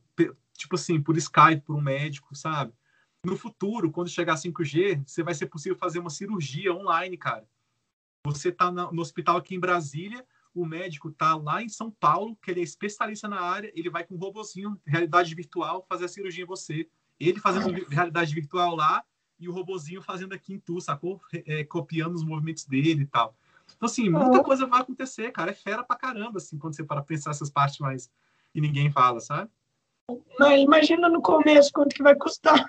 tipo assim, por Skype, por um médico, sabe? No futuro, quando chegar 5G, você vai ser possível fazer uma cirurgia online, cara. Você está no hospital aqui em Brasília, o médico tá lá em São Paulo, que ele é especialista na área, ele vai com um robozinho, realidade virtual, fazer a cirurgia em você. Ele fazendo realidade virtual lá e o robozinho fazendo aqui em tu, sacou? É, copiando os movimentos dele e tal. Então, assim, muita coisa vai acontecer, cara. É fera pra caramba, assim, quando você para pensar essas partes mais e ninguém fala, sabe? Mas imagina no começo quanto que vai custar.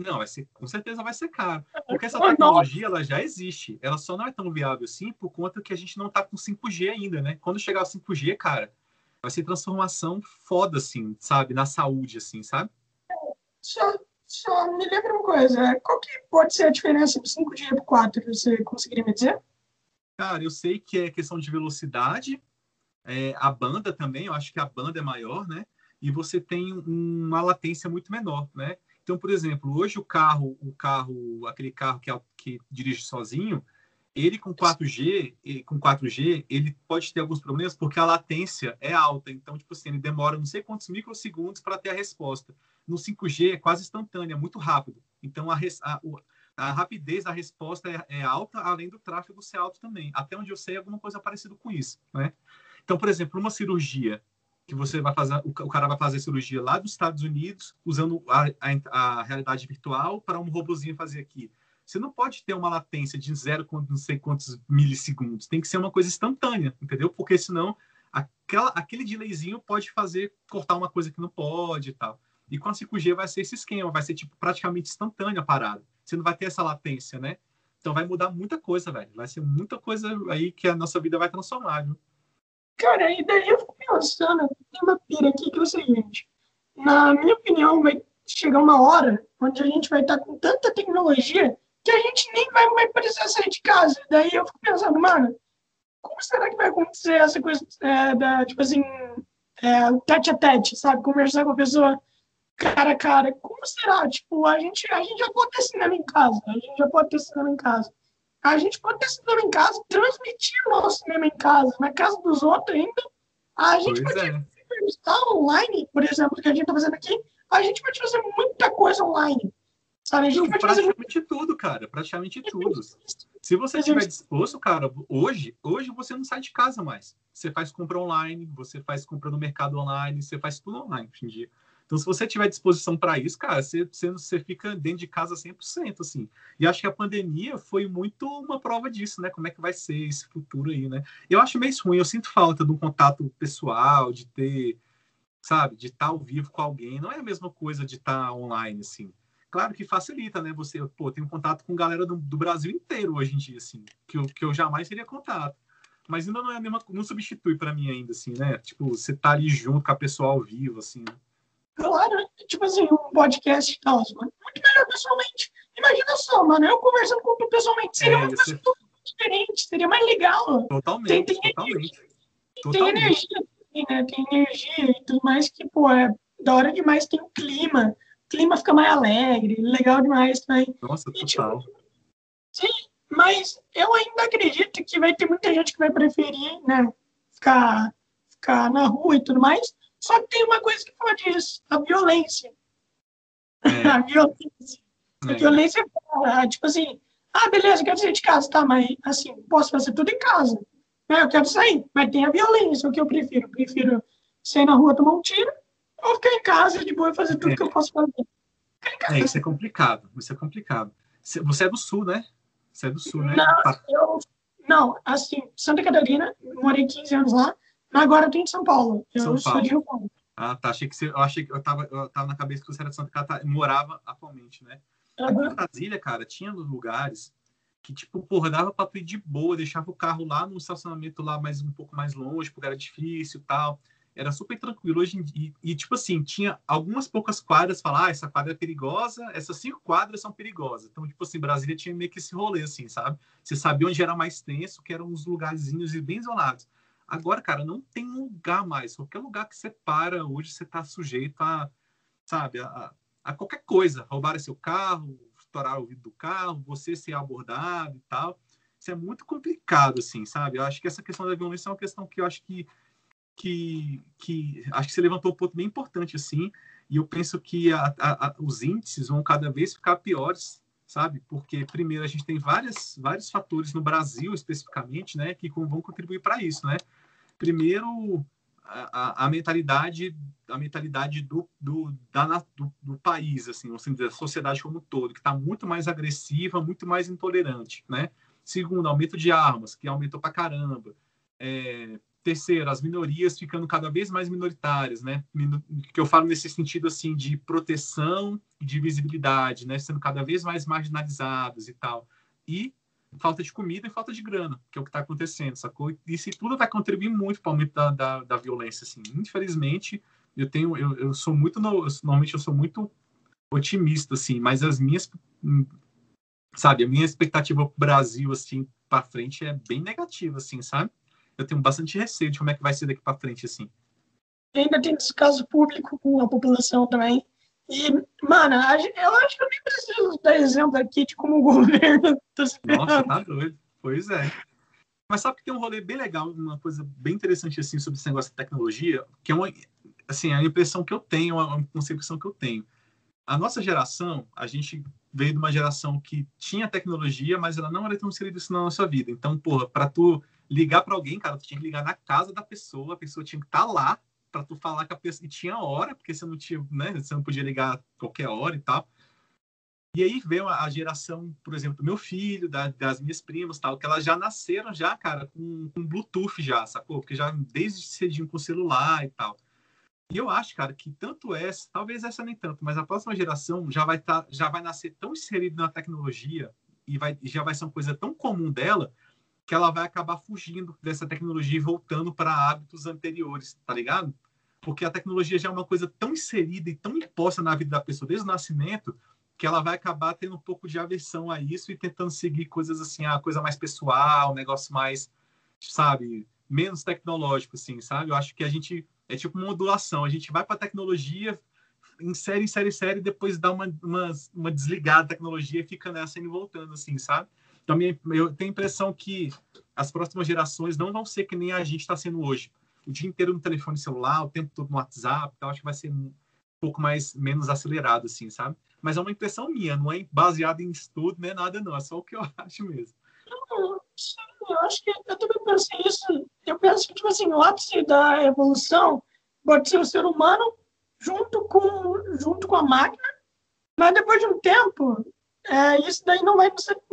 Não, vai ser, com certeza vai ser caro. Porque essa tecnologia ela já existe. Ela só não é tão viável assim por conta que a gente não está com 5G ainda, né? Quando chegar o 5G, cara, vai ser transformação foda, assim, sabe? Na saúde, assim, sabe? Só, só me lembra uma coisa. Qual que pode ser a diferença do 5G para o 4? Você conseguiria me dizer? Cara, eu sei que é questão de velocidade. É, a banda também, eu acho que a banda é maior, né? E você tem uma latência muito menor, né? Então, por exemplo, hoje o carro, o carro, aquele carro que, é, que dirige sozinho, Ele com 4G, com 4G, ele pode ter alguns problemas porque a latência é alta. Então, tipo assim, ele demora não sei quantos microsegundos para ter a resposta. No 5G é quase instantânea, é muito rápido. Então, a, a, a rapidez da resposta é, é, alta, além do tráfego ser alto também. Até onde eu sei, alguma coisa parecida com isso, né? Então, por exemplo, uma cirurgia que você vai fazer, o cara vai fazer cirurgia lá dos Estados Unidos, usando a, a, a realidade virtual para um robozinho fazer aqui. Você não pode ter uma latência de zero não sei quantos milissegundos. Tem que ser uma coisa instantânea, entendeu? Porque senão aquela, aquele delayzinho pode fazer cortar uma coisa que não pode e tal. E com a 5G vai ser esse esquema, vai ser tipo praticamente instantânea a parada. Você não vai ter essa latência, né? Então vai mudar muita coisa, velho. Vai ser muita coisa aí que a nossa vida vai transformar, viu? Cara, e daí eu fico pensando, tem uma pira aqui que é o seguinte. Na minha opinião, vai chegar uma hora onde a gente vai estar com tanta tecnologia que a gente nem vai mais precisar sair de casa. Daí eu fico pensando, mano, como será que vai acontecer essa coisa é, da, tipo assim, é, tete a tete, sabe? Conversar com a pessoa cara a cara. Como será? Tipo, a gente, a gente já pode ter cinema em casa. A gente já pode ter cinema em casa. A gente pode ter cinema em casa, transmitir o nosso cinema em casa, na casa dos outros ainda. A gente pois pode é. estar online, por exemplo, que a gente está fazendo aqui. A gente pode fazer muita coisa online. Sabe? A gente Não, praticamente fazer... tudo, cara. Praticamente tudo. Se você estiver disposto, cara, hoje, hoje você não sai de casa mais. Você faz compra online, você faz compra no mercado online, você faz tudo online hoje em dia. Então, se você tiver disposição para isso, cara, você, você, você, fica dentro de casa 100%, assim. E acho que a pandemia foi muito uma prova disso, né? Como é que vai ser esse futuro aí, né? Eu acho meio ruim, eu sinto falta de um contato pessoal, de ter, sabe, de estar ao vivo com alguém. Não é a mesma coisa de estar online, assim claro que facilita, né? Você, pô, tem um contato com galera do, do, Brasil inteiro hoje em dia, assim, que eu, que eu jamais teria contato. Mas ainda não é a mesma, não substitui para mim ainda, assim, né? Tipo, você tá ali junto com a pessoa ao vivo, assim. Né? Claro, tipo assim, um podcast e tal, mano. Muito melhor pessoalmente. Imagina só, mano, eu conversando com tu pessoalmente, seria é, uma coisa ser... diferente, seria mais legal. Totalmente, tem, tem totalmente. Energia, totalmente. Tem energia, né? Tem energia e tudo mais que, pô, é da hora demais, tem um clima clima fica mais alegre, legal demais também. Nossa, e, tipo, total. Tipo, sim, mas eu ainda acredito que vai ter muita gente que vai preferir, né, ficar, ficar na rua e tudo mais. Só que tem uma coisa que fala disso, a violência. É. [laughs] a violência. É. A violência, é, tipo assim, ah, beleza, eu quero sair de casa, tá, mas assim, posso fazer tudo em casa. Né, eu quero sair, mas tem a violência, o que eu prefiro? Eu prefiro sair na rua tomar um tiro ou ficar em casa de boa e fazer tudo é. que eu posso fazer. É, isso é complicado. Isso é complicado. Você é do sul, né? Você é do sul, né? Não, eu, não assim, Santa Catarina, morei 15 anos lá, agora eu tô em São Paulo. Eu São sou Paulo. de Rio Paulo. Ah, tá. Achei que você. Eu achei que eu tava, eu tava na cabeça que você era de Santa Catarina, morava atualmente, né? Uhum. Aqui em Brasília, cara, tinha lugares que, tipo, porra, dava pra tu ir de boa, deixava o carro lá no estacionamento lá mais um pouco mais longe, porque era difícil e tal era super tranquilo hoje em dia. E, tipo assim, tinha algumas poucas quadras, falar, ah, essa quadra é perigosa, essas cinco quadras são perigosas. Então, tipo assim, Brasília tinha meio que esse rolê, assim, sabe? Você sabia onde era mais tenso, que eram uns lugarzinhos bem isolados. Agora, cara, não tem lugar mais. Qualquer lugar que você para hoje, você tá sujeito a, sabe, a, a qualquer coisa. Roubar seu carro, estourar o vidro do carro, você ser abordado e tal. Isso é muito complicado, assim, sabe? Eu acho que essa questão da violência é uma questão que eu acho que que, que acho que você levantou um ponto bem importante assim, e eu penso que a, a, a, os índices vão cada vez ficar piores, sabe? Porque primeiro a gente tem várias, vários fatores no Brasil especificamente, né, que vão contribuir para isso, né? Primeiro a, a, mentalidade a mentalidade do, do, da, do, do país assim assim da sociedade como um todo que está muito mais agressiva muito mais intolerante né segundo aumento de armas que aumentou para caramba é, Terceiro, as minorias ficando cada vez mais minoritárias, né? Que eu falo nesse sentido assim de proteção e de visibilidade, né? Sendo cada vez mais marginalizadas e tal. E falta de comida e falta de grana, que é o que está acontecendo, sacou? Isso tudo vai contribuir muito para o aumento da, da, da, violência, assim. Infelizmente, eu tenho, eu, eu sou muito, no, normalmente eu sou muito otimista, assim, mas as minhas, sabe, a minha expectativa para o Brasil, assim, para frente é bem negativa, assim, sabe? eu tenho bastante receio de como é que vai ser daqui para frente, assim. Ainda tem descaso público com a população também. E, mano, eu acho que eu nem preciso dar exemplo aqui de como o [laughs] governo tá Nossa, tá doido. Pois é. Mas sabe que tem um rolê bem legal, uma coisa bem interessante assim sobre esse negócio de tecnologia, que é uma assim, a impressão que eu tenho, a concepção que eu tenho. A nossa geração, a gente veio de uma geração que tinha tecnologia, mas ela não era tão inserida isso na nossa vida. Então, porra, para tu ligar para alguém, cara, tu tinha que ligar na casa da pessoa, a pessoa tinha que estar tá lá para tu falar com a pessoa. E tinha hora, porque você não tinha, né? Você não podia ligar qualquer hora e tal. E aí veio a geração, por exemplo, do meu filho, da, das minhas primas, tal, que elas já nasceram já, cara, com, com Bluetooth já, sacou? Porque já desde cedinho com celular e tal. E eu acho, cara, que tanto essa, talvez essa nem tanto, mas a próxima geração já vai tá, já vai nascer tão inserida na tecnologia e vai já vai ser uma coisa tão comum dela que ela vai acabar fugindo dessa tecnologia e voltando para hábitos anteriores, tá ligado? Porque a tecnologia já é uma coisa tão inserida e tão imposta na vida da pessoa desde o nascimento que ela vai acabar tendo um pouco de aversão a isso e tentando seguir coisas assim, a coisa mais pessoal, negócio mais, sabe, menos tecnológico, assim, sabe? Eu acho que a gente é tipo uma modulação. A gente vai para a tecnologia, insere, insere, insere, e depois dá uma, uma, uma desligada da tecnologia e fica nessa indo voltando, assim, sabe? Então, eu tenho a impressão que as próximas gerações não vão ser que nem a gente está sendo hoje. O dia inteiro no telefone celular, o tempo todo no WhatsApp, então acho que vai ser um pouco mais, menos acelerado, assim, sabe? Mas é uma impressão minha, não é baseada em estudo, nem nada, não. É só o que eu [laughs] acho mesmo. Não, eu acho que eu também pensei isso. Eu penso que, tipo assim, o ápice da evolução pode ser o ser humano junto com, junto com a máquina, mas depois de um tempo, é, isso daí não vai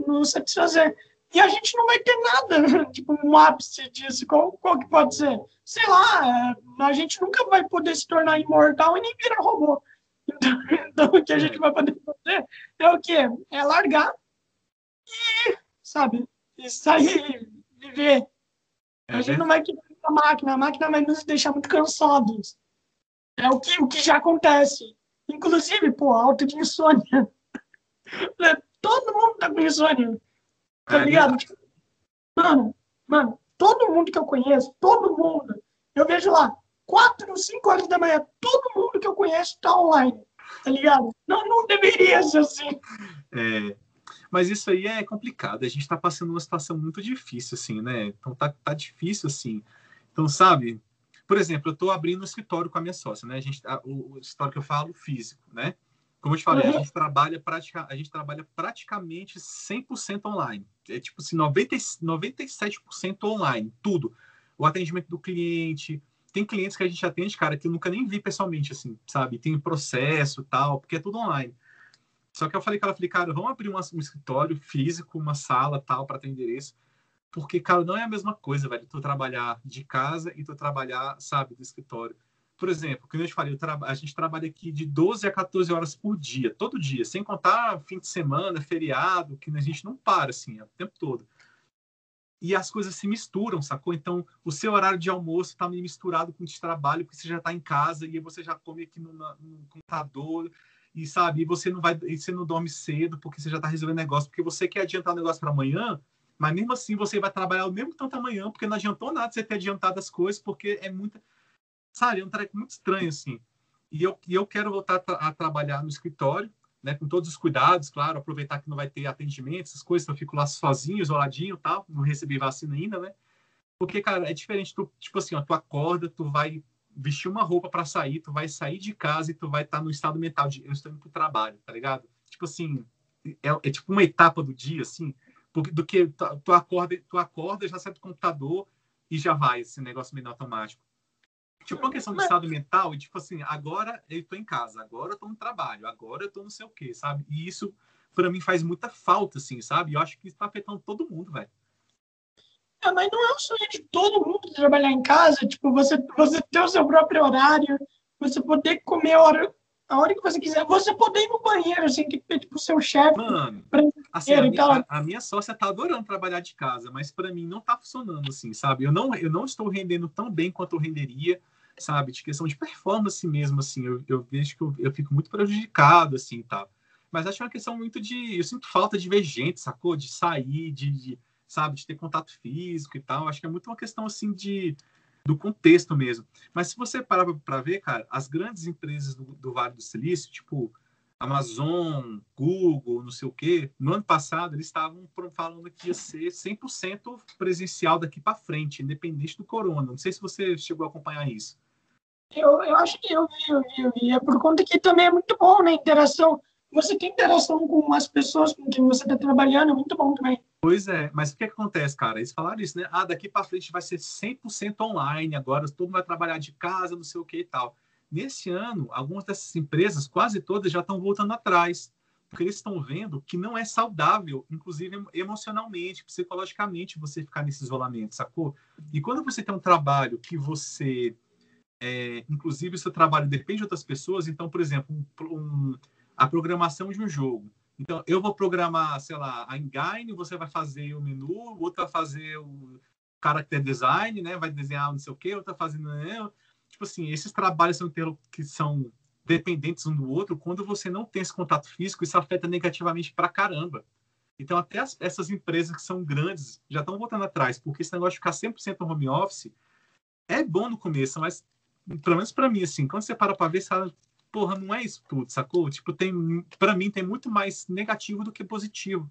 nos satisfazer. E a gente não vai ter nada, [laughs] tipo, um ápice disso. Qual, qual que pode ser? Sei lá, é, a gente nunca vai poder se tornar imortal e nem virar robô. [laughs] Então, então o que a gente vai poder fazer é o quê? É largar e, sabe, e sair, viver. A gente não vai querer a máquina, a máquina vai nos deixar muito cansados. É o que, o que já acontece. Inclusive, pô, alta de insônia. Todo mundo tá com insônia. Tá ligado? Tipo, mano, mano, todo mundo que eu conheço, todo mundo, eu vejo lá, quatro, cinco horas da manhã, todo mundo que eu conheço tá online. Tá ligado? Não, não deveria ser assim. É, mas isso aí é complicado. A gente está passando uma situação muito difícil, assim, né? Então tá, tá difícil, assim. Então, sabe? Por exemplo, eu estou abrindo um escritório com a minha sócia, né? A gente, a, o, o, escritório que eu falo, físico, né? Como eu te falei, uhum. a, gente trabalha pratica, a gente trabalha praticamente 100% online. É tipo assim, 90, 97% online, tudo. O atendimento do cliente, tem clientes que a gente atende, cara, que eu nunca nem vi pessoalmente, assim, sabe? Tem processo tal, porque é tudo online. Só que eu falei com ela, falei, cara, vamos abrir uma, um escritório físico, uma sala tal, para ter endereço. Porque, cara, não é a mesma coisa, velho, tu trabalhar de casa e tu trabalhar, sabe, do escritório. Por exemplo, como eu te falei, eu a gente trabalha aqui de 12 a 14 horas por dia, todo dia, sem contar fim de semana, feriado, que a gente não para, assim, é o tempo todo. E as coisas se misturam, sacou? Então, o seu horário de almoço está misturado com o de trabalho, porque você já está em casa e você já come aqui no, no computador e sabe, e você não vai, e você não dorme cedo porque você já está resolvendo negócio, porque você quer adiantar o negócio para amanhã, mas mesmo assim você vai trabalhar o mesmo tanto amanhã, porque não adiantou nada você ter adiantado as coisas, porque é muita, sabe, é um treco muito estranho assim. E eu, e eu quero voltar a, trabalhar no escritório, né, com todos os cuidados, claro, aproveitar que não vai ter atendimento, essas coisas, então eu fico lá sozinho, isoladinho, tal, não recebi vacina ainda, né? Porque, cara, é diferente, tu, tipo assim, ó, tu acorda, tu vai vestir uma roupa para sair, tu vai sair de casa e tu vai estar tá no estado mental de eu estou indo pro trabalho, tá ligado? Tipo assim, é, é tipo uma etapa do dia, assim, porque, do que tu, tu, acorda, tu acorda, já sai do computador e já vai esse negócio meio automático. Tipo, uma questão de estado mental e tipo assim, agora eu tô em casa, agora eu tô no trabalho, agora eu tô não sei o quê, sabe? E isso, para mim, faz muita falta, assim, sabe? Eu acho que isso tá afetando todo mundo, velho. É, mas não é o sonho de todo mundo trabalhar em casa, tipo, você, você ter o seu próprio horário, você poder comer a hora, a hora que você quiser, você poder ir no banheiro, assim, que ter, tipo, o seu chefe. Mano, assim, a, minha, a, a, minha sócia tá adorando trabalhar de casa, mas para mim não tá funcionando, assim, sabe? Eu não, eu não estou rendendo tão bem quanto eu renderia, sabe? De questão de performance mesmo, assim, eu, eu vejo que eu, eu fico muito prejudicado, assim, tá? Mas acho é uma questão muito de. Eu sinto falta de ver gente, sacou? De sair, de, de sabe, de ter contato físico e tal. Acho que é muito uma questão assim de do contexto mesmo. Mas se você parar para ver, cara, as grandes empresas do, do, Vale do Silício, tipo Amazon, Google, não sei o quê, no ano passado eles estavam falando que ia ser 100% presencial daqui para frente, independente do corona. Não sei se você chegou a acompanhar isso. Eu, eu acho que eu vi, eu vi, eu vi. É por conta que também é muito bom, né? Interação. Você tem interação com as pessoas com quem você está trabalhando, é muito bom também. Pois é, mas o que, que acontece, cara? Eles falaram isso, né? Ah, daqui para frente vai ser 100% online, agora todo mundo vai trabalhar de casa, não sei o que e tal. Nesse ano, algumas dessas empresas, quase todas, já estão voltando atrás, porque eles estão vendo que não é saudável, inclusive emocionalmente, psicologicamente, você ficar nesse isolamento, sacou? E quando você tem um trabalho que você, é, inclusive, o seu trabalho depende de outras pessoas, então, por exemplo, um, um, a programação de um jogo. Então, eu vou programar, sei lá, a engine, você vai fazer o menu, o outro vai fazer o character design, né? Vai desenhar não sei o quê, outro vai fazendo... Né? tipo assim, esses trabalhos são que são dependentes um do outro, quando você não tem esse contato físico, isso afeta negativamente pra caramba. Então, até as, essas empresas que são grandes já estão voltando atrás, porque esse negócio de ficar 100% no home office é bom no começo, mas, pelo menos para mim, assim, quando você para para ver, fala, porra, não é isso tudo, sacou? Tipo, tem, para mim, tem muito mais negativo do que positivo.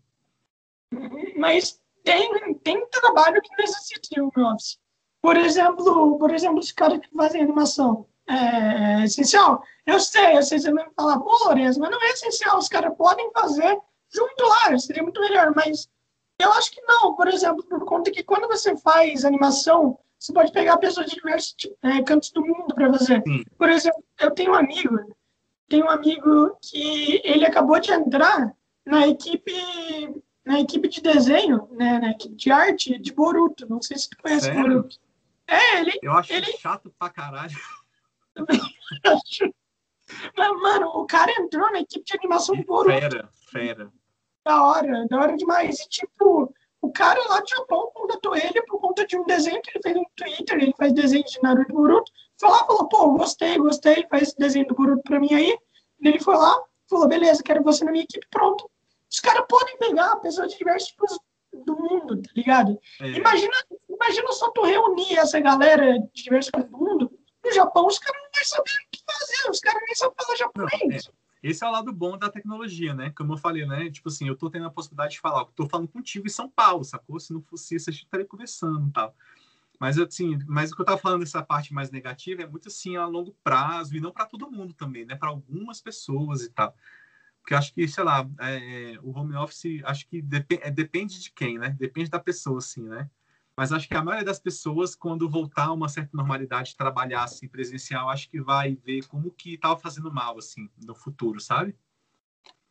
Mas tem, tem trabalho que necessita de home office. Por exemplo, por exemplo, os caras que fazem animação. É, é essencial? Eu sei, eu sei, você vai falar, pô, Lourenço, mas não é essencial. Os caras podem fazer junto lá, seria muito melhor, mas eu acho que não. Por exemplo, por conta que quando você faz animação, você pode pegar pessoas de diversos é, cantos do mundo para fazer. Por exemplo, eu tenho um amigo, tenho um amigo que ele acabou de entrar na equipe na equipe de desenho, né, na equipe de arte de Boruto. Não sei se tu conhece Sério? Boruto. É, ele. Eu acho ele... chato pra caralho. [laughs] Mas, mano, o cara entrou na equipe de animação por Fera, fera. Da hora, da hora demais. E, tipo, o cara lá de Japão contratou ele por conta de um desenho que ele fez no Twitter. Ele faz desenho de Naruto e Boruto. Foi lá falou, pô, gostei, gostei, faz desenho do Boruto pra mim aí. Ele foi lá, falou, beleza, quero você na minha equipe, pronto. Os caras podem pegar pessoas de diversos tipos do mundo, tá ligado? É. Imagina, imagina só tu reunir essa galera de diversos partes do mundo. No Japão, os caras não vão saber o que fazer, os caras nem sabem falar japonês. É. Esse é o lado bom da tecnologia, né? Como eu falei, né? Tipo assim, eu tô tendo a possibilidade de falar, tô falando contigo em São Paulo, sacou? Se não fosse isso, a gente estaria conversando e tal. Mas assim, mas o que eu tava falando dessa parte mais negativa é muito assim a longo prazo e não para todo mundo também, né? Para algumas pessoas e tal. Porque acho que, sei lá, é, o home office, acho que dep é, depende de quem, né? Depende da pessoa, assim, né? Mas acho que a maioria das pessoas, quando voltar a uma certa normalidade de trabalhar assim presencial, acho que vai ver como que estava fazendo mal assim no futuro, sabe?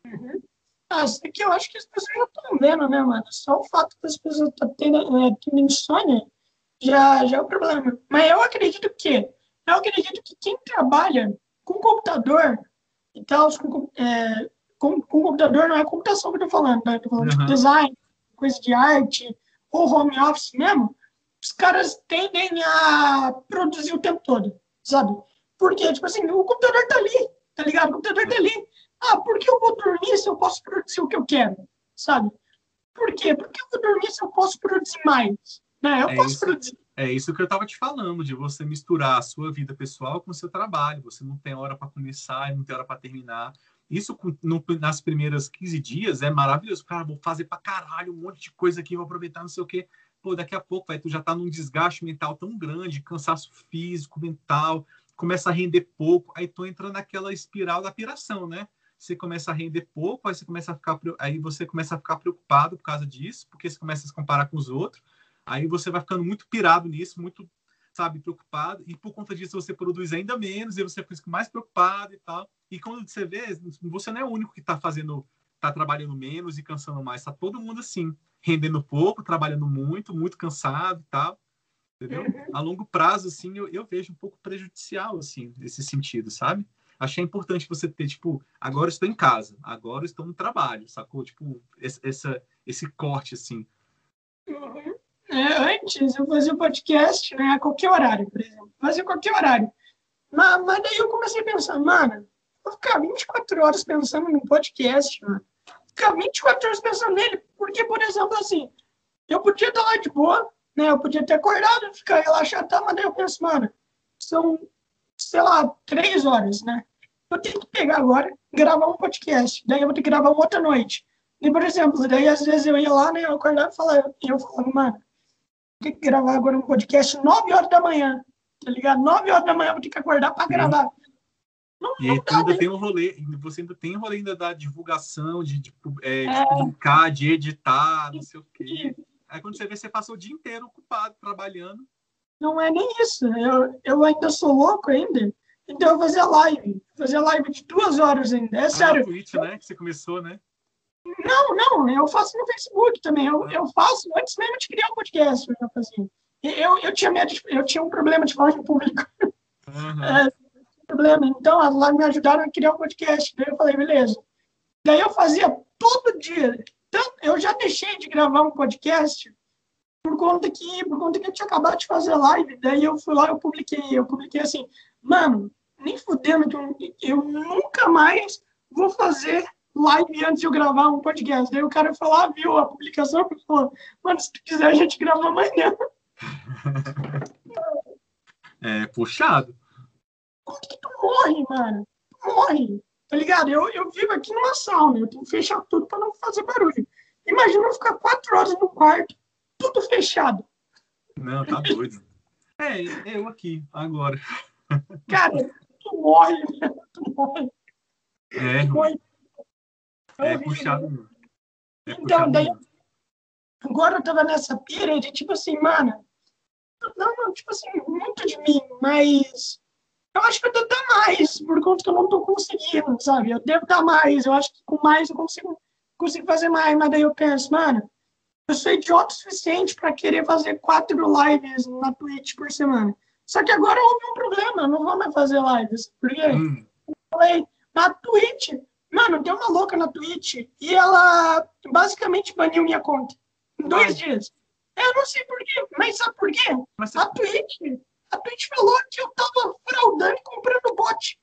Uhum. Ah, isso aqui eu acho que as pessoas já estão vendo, né, mano? Só o fato das pessoas estar tá tendo, é, tendo insônia já, já é o problema. Mas eu acredito que eu acredito que quem trabalha com computador e tal, com, é, com, com computador não é computação que eu tô falando, né? Tô falando uhum. de design, coisa de arte, ou home office mesmo. Os caras tendem a produzir o tempo todo, sabe? Porque, tipo assim, o computador tá ali, tá ligado? O computador tá ali. Ah, por que eu vou dormir se eu posso produzir o que eu quero, sabe? Por quê? Porque eu vou dormir se eu posso produzir mais, né? Eu é posso isso, produzir. É isso que eu tava te falando, de você misturar a sua vida pessoal com o seu trabalho. Você não tem hora para começar e não tem hora para terminar. Isso no, nas primeiras 15 dias é maravilhoso. Cara, vou fazer pra caralho um monte de coisa aqui, vou aproveitar não sei o quê. Pô, daqui a pouco, vai, tu já tá num desgaste mental tão grande, cansaço físico, mental, começa a render pouco, aí tu entra naquela espiral da piração, né? Você começa a render pouco, aí você começa a ficar, aí você começa a ficar preocupado por causa disso, porque você começa a se comparar com os outros. Aí você vai ficando muito pirado nisso, muito, sabe, preocupado, e por conta disso você produz ainda menos, e você fica mais preocupado e tal. E quando você vê, você não é o único que está fazendo, está trabalhando menos e cansando mais. Está todo mundo assim, rendendo pouco, trabalhando muito, muito cansado e tal. Entendeu? Uhum. A longo prazo, assim, eu, eu vejo um pouco prejudicial, assim, nesse sentido, sabe? Achei importante você ter, tipo, agora estou em casa, agora estou no trabalho, sacou? Tipo, essa, esse corte, assim. É, antes eu fazia podcast, né, a qualquer horário, por exemplo. Fazia qualquer horário. Mas, mas daí eu comecei a pensar, mano, Vou ficar 24 horas pensando num podcast, mano. Ficar 24 horas pensando nele, porque, por exemplo, assim, eu podia estar lá de boa, né? Eu podia ter acordado, ficar relaxado, tá? mas daí eu penso, mano, são, sei lá, três horas, né? eu tenho que pegar agora, gravar um podcast. Daí eu vou ter que gravar uma outra noite. E, por exemplo, daí às vezes eu ia lá, né, eu acordava e falava, eu falava, mano, tem que gravar agora um podcast 9 horas da manhã, tá ligado? 9 horas da manhã eu vou ter que acordar para gravar. Não, e tu ainda né? tem um rolê, você ainda tem um rolê ainda da divulgação, de, de, é, de é. publicar, de editar, não sei o quê. Aí quando você vê, você passa o dia inteiro ocupado, trabalhando. Não é nem isso. Eu, eu ainda sou louco ainda. Então eu fazia live. Fazia live de duas horas ainda. É ah, sério. Twitch, né? Que você começou, né? Não, não. Eu faço no Facebook também. Eu, eu faço antes mesmo de criar o um podcast. Eu já fazia. Eu, eu, tinha medo eu tinha um problema de falar em público. Uhum. É, problema. Então, lives me ajudaram a criar um podcast. Daí eu falei, beleza. Daí eu fazia todo dia. Então, eu já deixei de gravar um podcast por conta que por conta que eu tinha acabado de fazer live. Daí eu fui lá, eu publiquei, eu publiquei assim, mano, nem fudendo que eu, eu nunca mais vou fazer live antes de eu gravar um podcast. Daí o cara falou, ah, viu a publicação e falou, mano, se tu quiser a gente grava amanhã. [laughs] é puxado. Como que tu morre, mano? Tu morre. Tá ligado? Eu, eu vivo aqui numa sauna, eu tenho que fechar tudo para não fazer barulho. Imagina eu ficar quatro horas no quarto, tudo fechado. Não, tá doido. É, eu aqui, agora. Cara, tu morre, [laughs] tu morre. É, é puxado. É então, puxado daí, agora eu tava nessa pira de tipo assim, mano, não, não, tipo assim, muito de mim, mas eu acho que eu devo dar mais, por conta que eu não tô conseguindo, sabe? Eu devo dar mais, eu acho que com mais eu consigo, consigo fazer mais, mas daí eu penso, mano, eu sou idiota o suficiente para querer fazer quatro lives na Twitch por semana. Só que agora houve um problema, eu não vou mais fazer lives. Por quê? Hum. Eu falei, na Twitch, mano, tem uma louca na Twitch e ela basicamente baniu minha conta em dois Ai. dias. Eu não sei por quê, mas sabe por quê? Mas a Twitch a Twitch falou que eu tava fraudando e comprando bot.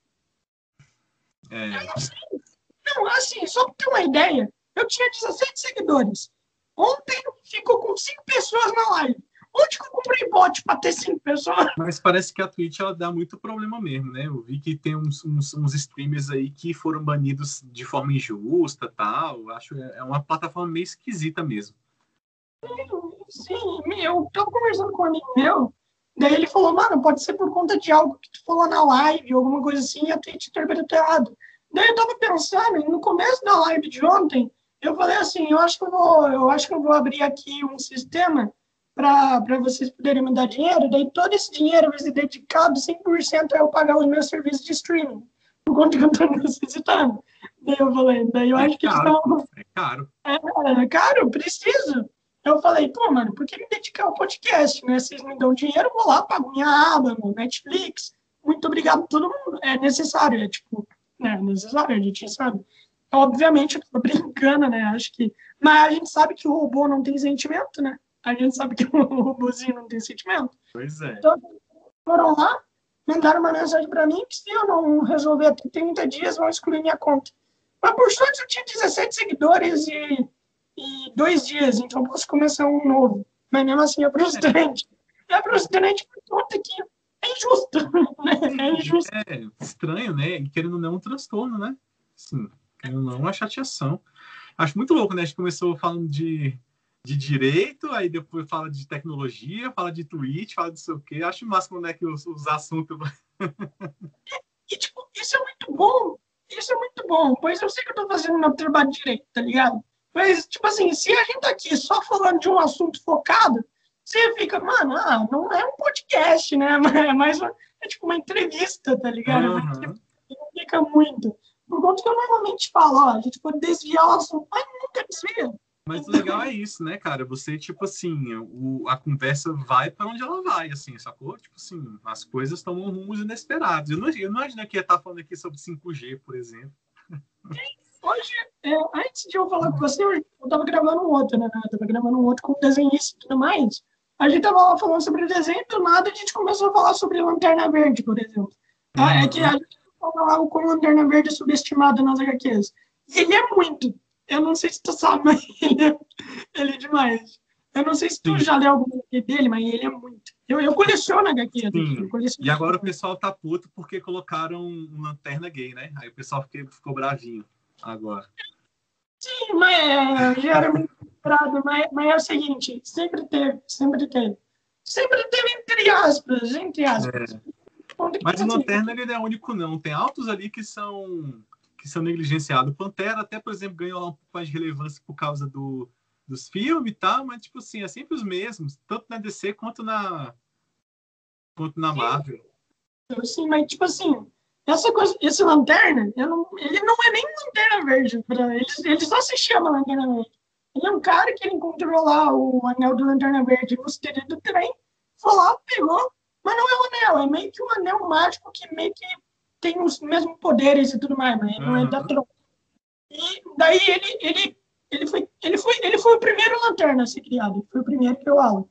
É. Eu não sei. Não, assim, só pra ter uma ideia, eu tinha 17 seguidores. Ontem ficou com 5 pessoas na live. Onde que eu comprei bot para ter 5 pessoas? Mas parece que a Twitch ela dá muito problema mesmo, né? Eu vi que tem uns, uns, uns streamers aí que foram banidos de forma injusta tal. Acho é, é uma plataforma meio esquisita mesmo. Sim, sim eu tava conversando com um amigo meu Daí ele falou, mano, pode ser por conta de algo que tu falou na live, alguma coisa assim, e a Twitch interpretou errado. Daí eu tava pensando, no começo da live de ontem, eu falei assim, eu acho que eu vou, eu acho que eu vou abrir aqui um sistema para vocês poderem me dar dinheiro, daí todo esse dinheiro vai ser dedicado 100% a eu pagar os meus serviços de streaming, por conta que eu tô [laughs] necessitando. Daí eu falei, daí eu é acho que caro, eles estão... É caro. É, é caro, preciso. Eu falei, pô, mano, por que me dedicar ao podcast, né? Vocês me dão dinheiro, eu vou lá, pago minha aba no Netflix. Muito obrigado a todo mundo. É necessário, é tipo, né, é necessário, a gente sabe. Obviamente, eu tô brincando, né? Acho que. Mas a gente sabe que o robô não tem sentimento, né? A gente sabe que [laughs] o robôzinho não tem sentimento. Pois é. Então, foram lá, mandaram uma mensagem para mim que se eu não resolver até 30 dias, vão excluir minha conta. Mas por sorte eu tinha 17 seguidores e e dois dias, então posso começar um novo. Mas mesmo assim é frustrante. É frustrante por conta que é injusto. [laughs] Né? É injusto. É estranho, né? E querendo não, é um transtorno, né? Sim, querendo não, uma chateação. Acho muito louco, né? A gente começou falando de, de direito, aí depois fala de tecnologia, fala de tweet, fala de sei o quê. Acho massa quando é que os, os assuntos. [laughs] e, tipo, isso é muito bom. Isso é muito bom, pois eu sei que eu tô fazendo meu trabalho direito, tá ligado? Mas, tipo assim, se a gente tá aqui só falando de um assunto focado, você fica, mano, ah, não é um podcast, né? [laughs] É mais uma, é tipo uma entrevista, tá ligado? Uhum. Não fica muito. Por conta que eu normalmente falo, ó, a gente pode desviar o assunto, mas nunca desvia. Mas o legal é isso, né, cara? Você, tipo assim, o, a conversa vai para onde ela vai, assim, sacou? Tipo assim, as coisas tomam rumos inesperados. Eu não, eu não imaginei que ia estar falando aqui sobre 5G, por exemplo. Hoje, é, antes de eu falar com você, eu estava gravando um outro, né? Eu tava gravando um outro com desenhista e tudo mais. A gente tava lá falando sobre desenho e do nada a gente começou a falar sobre Lanterna Verde, por exemplo. Uhum. É que a gente falava com Lanterna Verde é subestimado nas HQs. Ele é muito. Eu não sei se tu sabe, [laughs] mas ele é, ele é demais. Eu não sei se tu Sim. já leu algum HQ dele, mas ele é muito. Eu, eu coleciono HQ. Sim. Coleciono e agora o pessoal tá puto porque colocaram uma lanterna gay, né? Aí o pessoal ficou, ficou bravinho agora. Sim, mas é, já era muito comprado, mas, mas é o seguinte, sempre teve, sempre teve. Sempre teve entre aspas, entre aspas. É. Mas o Lanterna ele não é único, não. Tem altos ali que são que são negligenciados. Pantera até, por exemplo, ganhou um pouco mais de relevância por causa do, dos filmes e tal, mas, tipo assim, é sempre os mesmos, tanto na DC quanto na, quanto na Marvel. Sim, mas, tipo assim, essa coisa, esse Lanterna, não, ele não é nem Lanterna Verde, pra, ele, ele só se chama Lanterna Verde. Ele é um cara que ele encontrou lá o anel do Lanterna Verde no do trem, foi lá, pegou, mas não é um anel, é meio que um anel mágico que meio que tem os mesmos poderes e tudo mais, mas uhum. não é da troca. E daí ele, ele ele foi, ele foi, ele foi o primeiro lanterna a ser criado, foi o primeiro que eu Alan.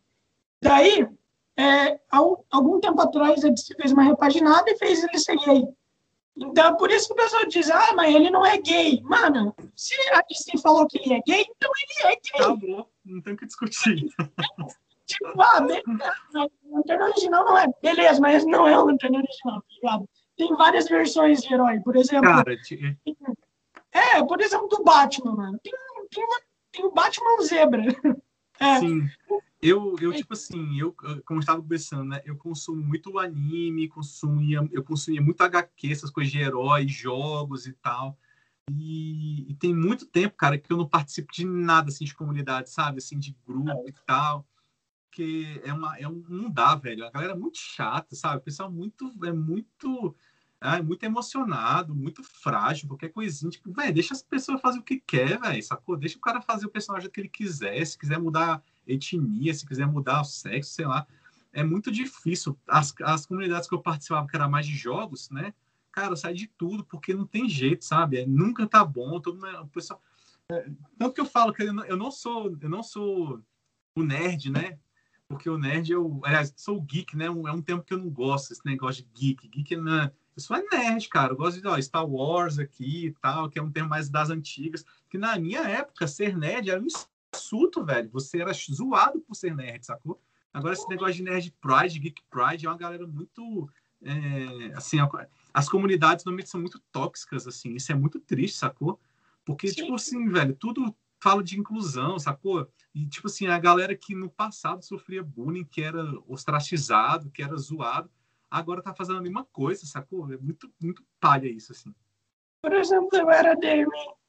Daí, é, algum tempo atrás, ele fez uma repaginada e fez ele ser gay. Então, por isso que o pessoal diz, ah, mas ele não é gay. Mano, se a DC falou que ele é gay, então ele é gay. Tá bom, não tem o que discutir. [laughs] tipo, ah, o lanterna original não é. Beleza, mas não é o lanterna original, tá ligado? Tem várias versões de herói, por exemplo. Cara, te... É, por exemplo, do Batman, mano. Tem tem, uma, tem o Batman Zebra. [laughs] É. Sim. Eu, eu, tipo assim, eu, como eu estava conversando, né? Eu consumo muito anime, consumia, eu consumia muito HQ, essas coisas de heróis, jogos e tal. E, e, tem muito tempo, cara, que eu não participo de nada, assim, de comunidade, sabe? Assim, de grupo e tal. Que é uma... É um, não dá, velho. A galera é muito chata, sabe? O pessoal muito... É muito ah, é muito emocionado, muito frágil, qualquer coisinha. Tipo, velho, deixa as pessoas fazer o que quer, velho, sacou? Deixa o cara fazer o personagem que ele quiser. Se quiser mudar etnia, se quiser mudar o sexo, sei lá. É muito difícil. As, as comunidades que eu participava, que era mais de jogos, né? Cara, sai de tudo, porque não tem jeito, sabe? É, nunca tá bom. Todo mundo, o pessoal... É, tanto que eu falo que eu não, eu não sou eu não sou o nerd, né? Porque o nerd, eu, aliás, sou o geek, né? É um tempo que eu não gosto, esse negócio de geek. Geek é eu sou nerd, cara. Eu gosto de ó, Star Wars aqui e tal, que é um termo mais das antigas. Que na minha época, ser nerd era um insulto, velho. Você era zoado por ser nerd, sacou? Agora, esse negócio de nerd pride, geek pride, é uma galera muito. É, assim, as comunidades normalmente são muito tóxicas, assim. Isso é muito triste, sacou? Porque, Sim. tipo assim, velho, tudo fala de inclusão, sacou? E, tipo assim, a galera que no passado sofria bullying, que era ostracizado, que era zoado, agora tá fazendo a mesma coisa, sacou? É muito, muito palha isso, assim. Por exemplo, eu era, de,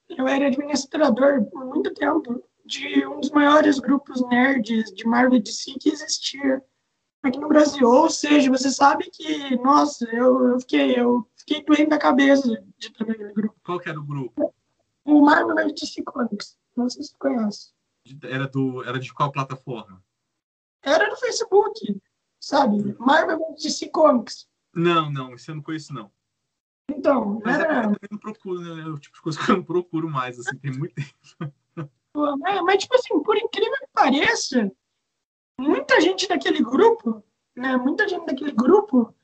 eu era administrador por muito tempo de um dos maiores grupos nerds de Marvel DC que existia aqui no Brasil. Ou seja, você sabe que, nossa, eu, eu fiquei, eu fiquei doente da cabeça de estar naquele grupo. Qual que era o grupo? O Marvel DC Comics. Não sei se você conhece. Era, do, era de qual plataforma? Era do Facebook sabe? Marvel DC Comics. Não, não, isso eu não conheço, não. Então, Mas é era... é, eu não procuro, né? É o tipo de coisa que eu não procuro mais, assim, tem muito tempo. É, mas, tipo assim, por incrível que pareça, muita gente daquele grupo, né? Muita gente daquele grupo,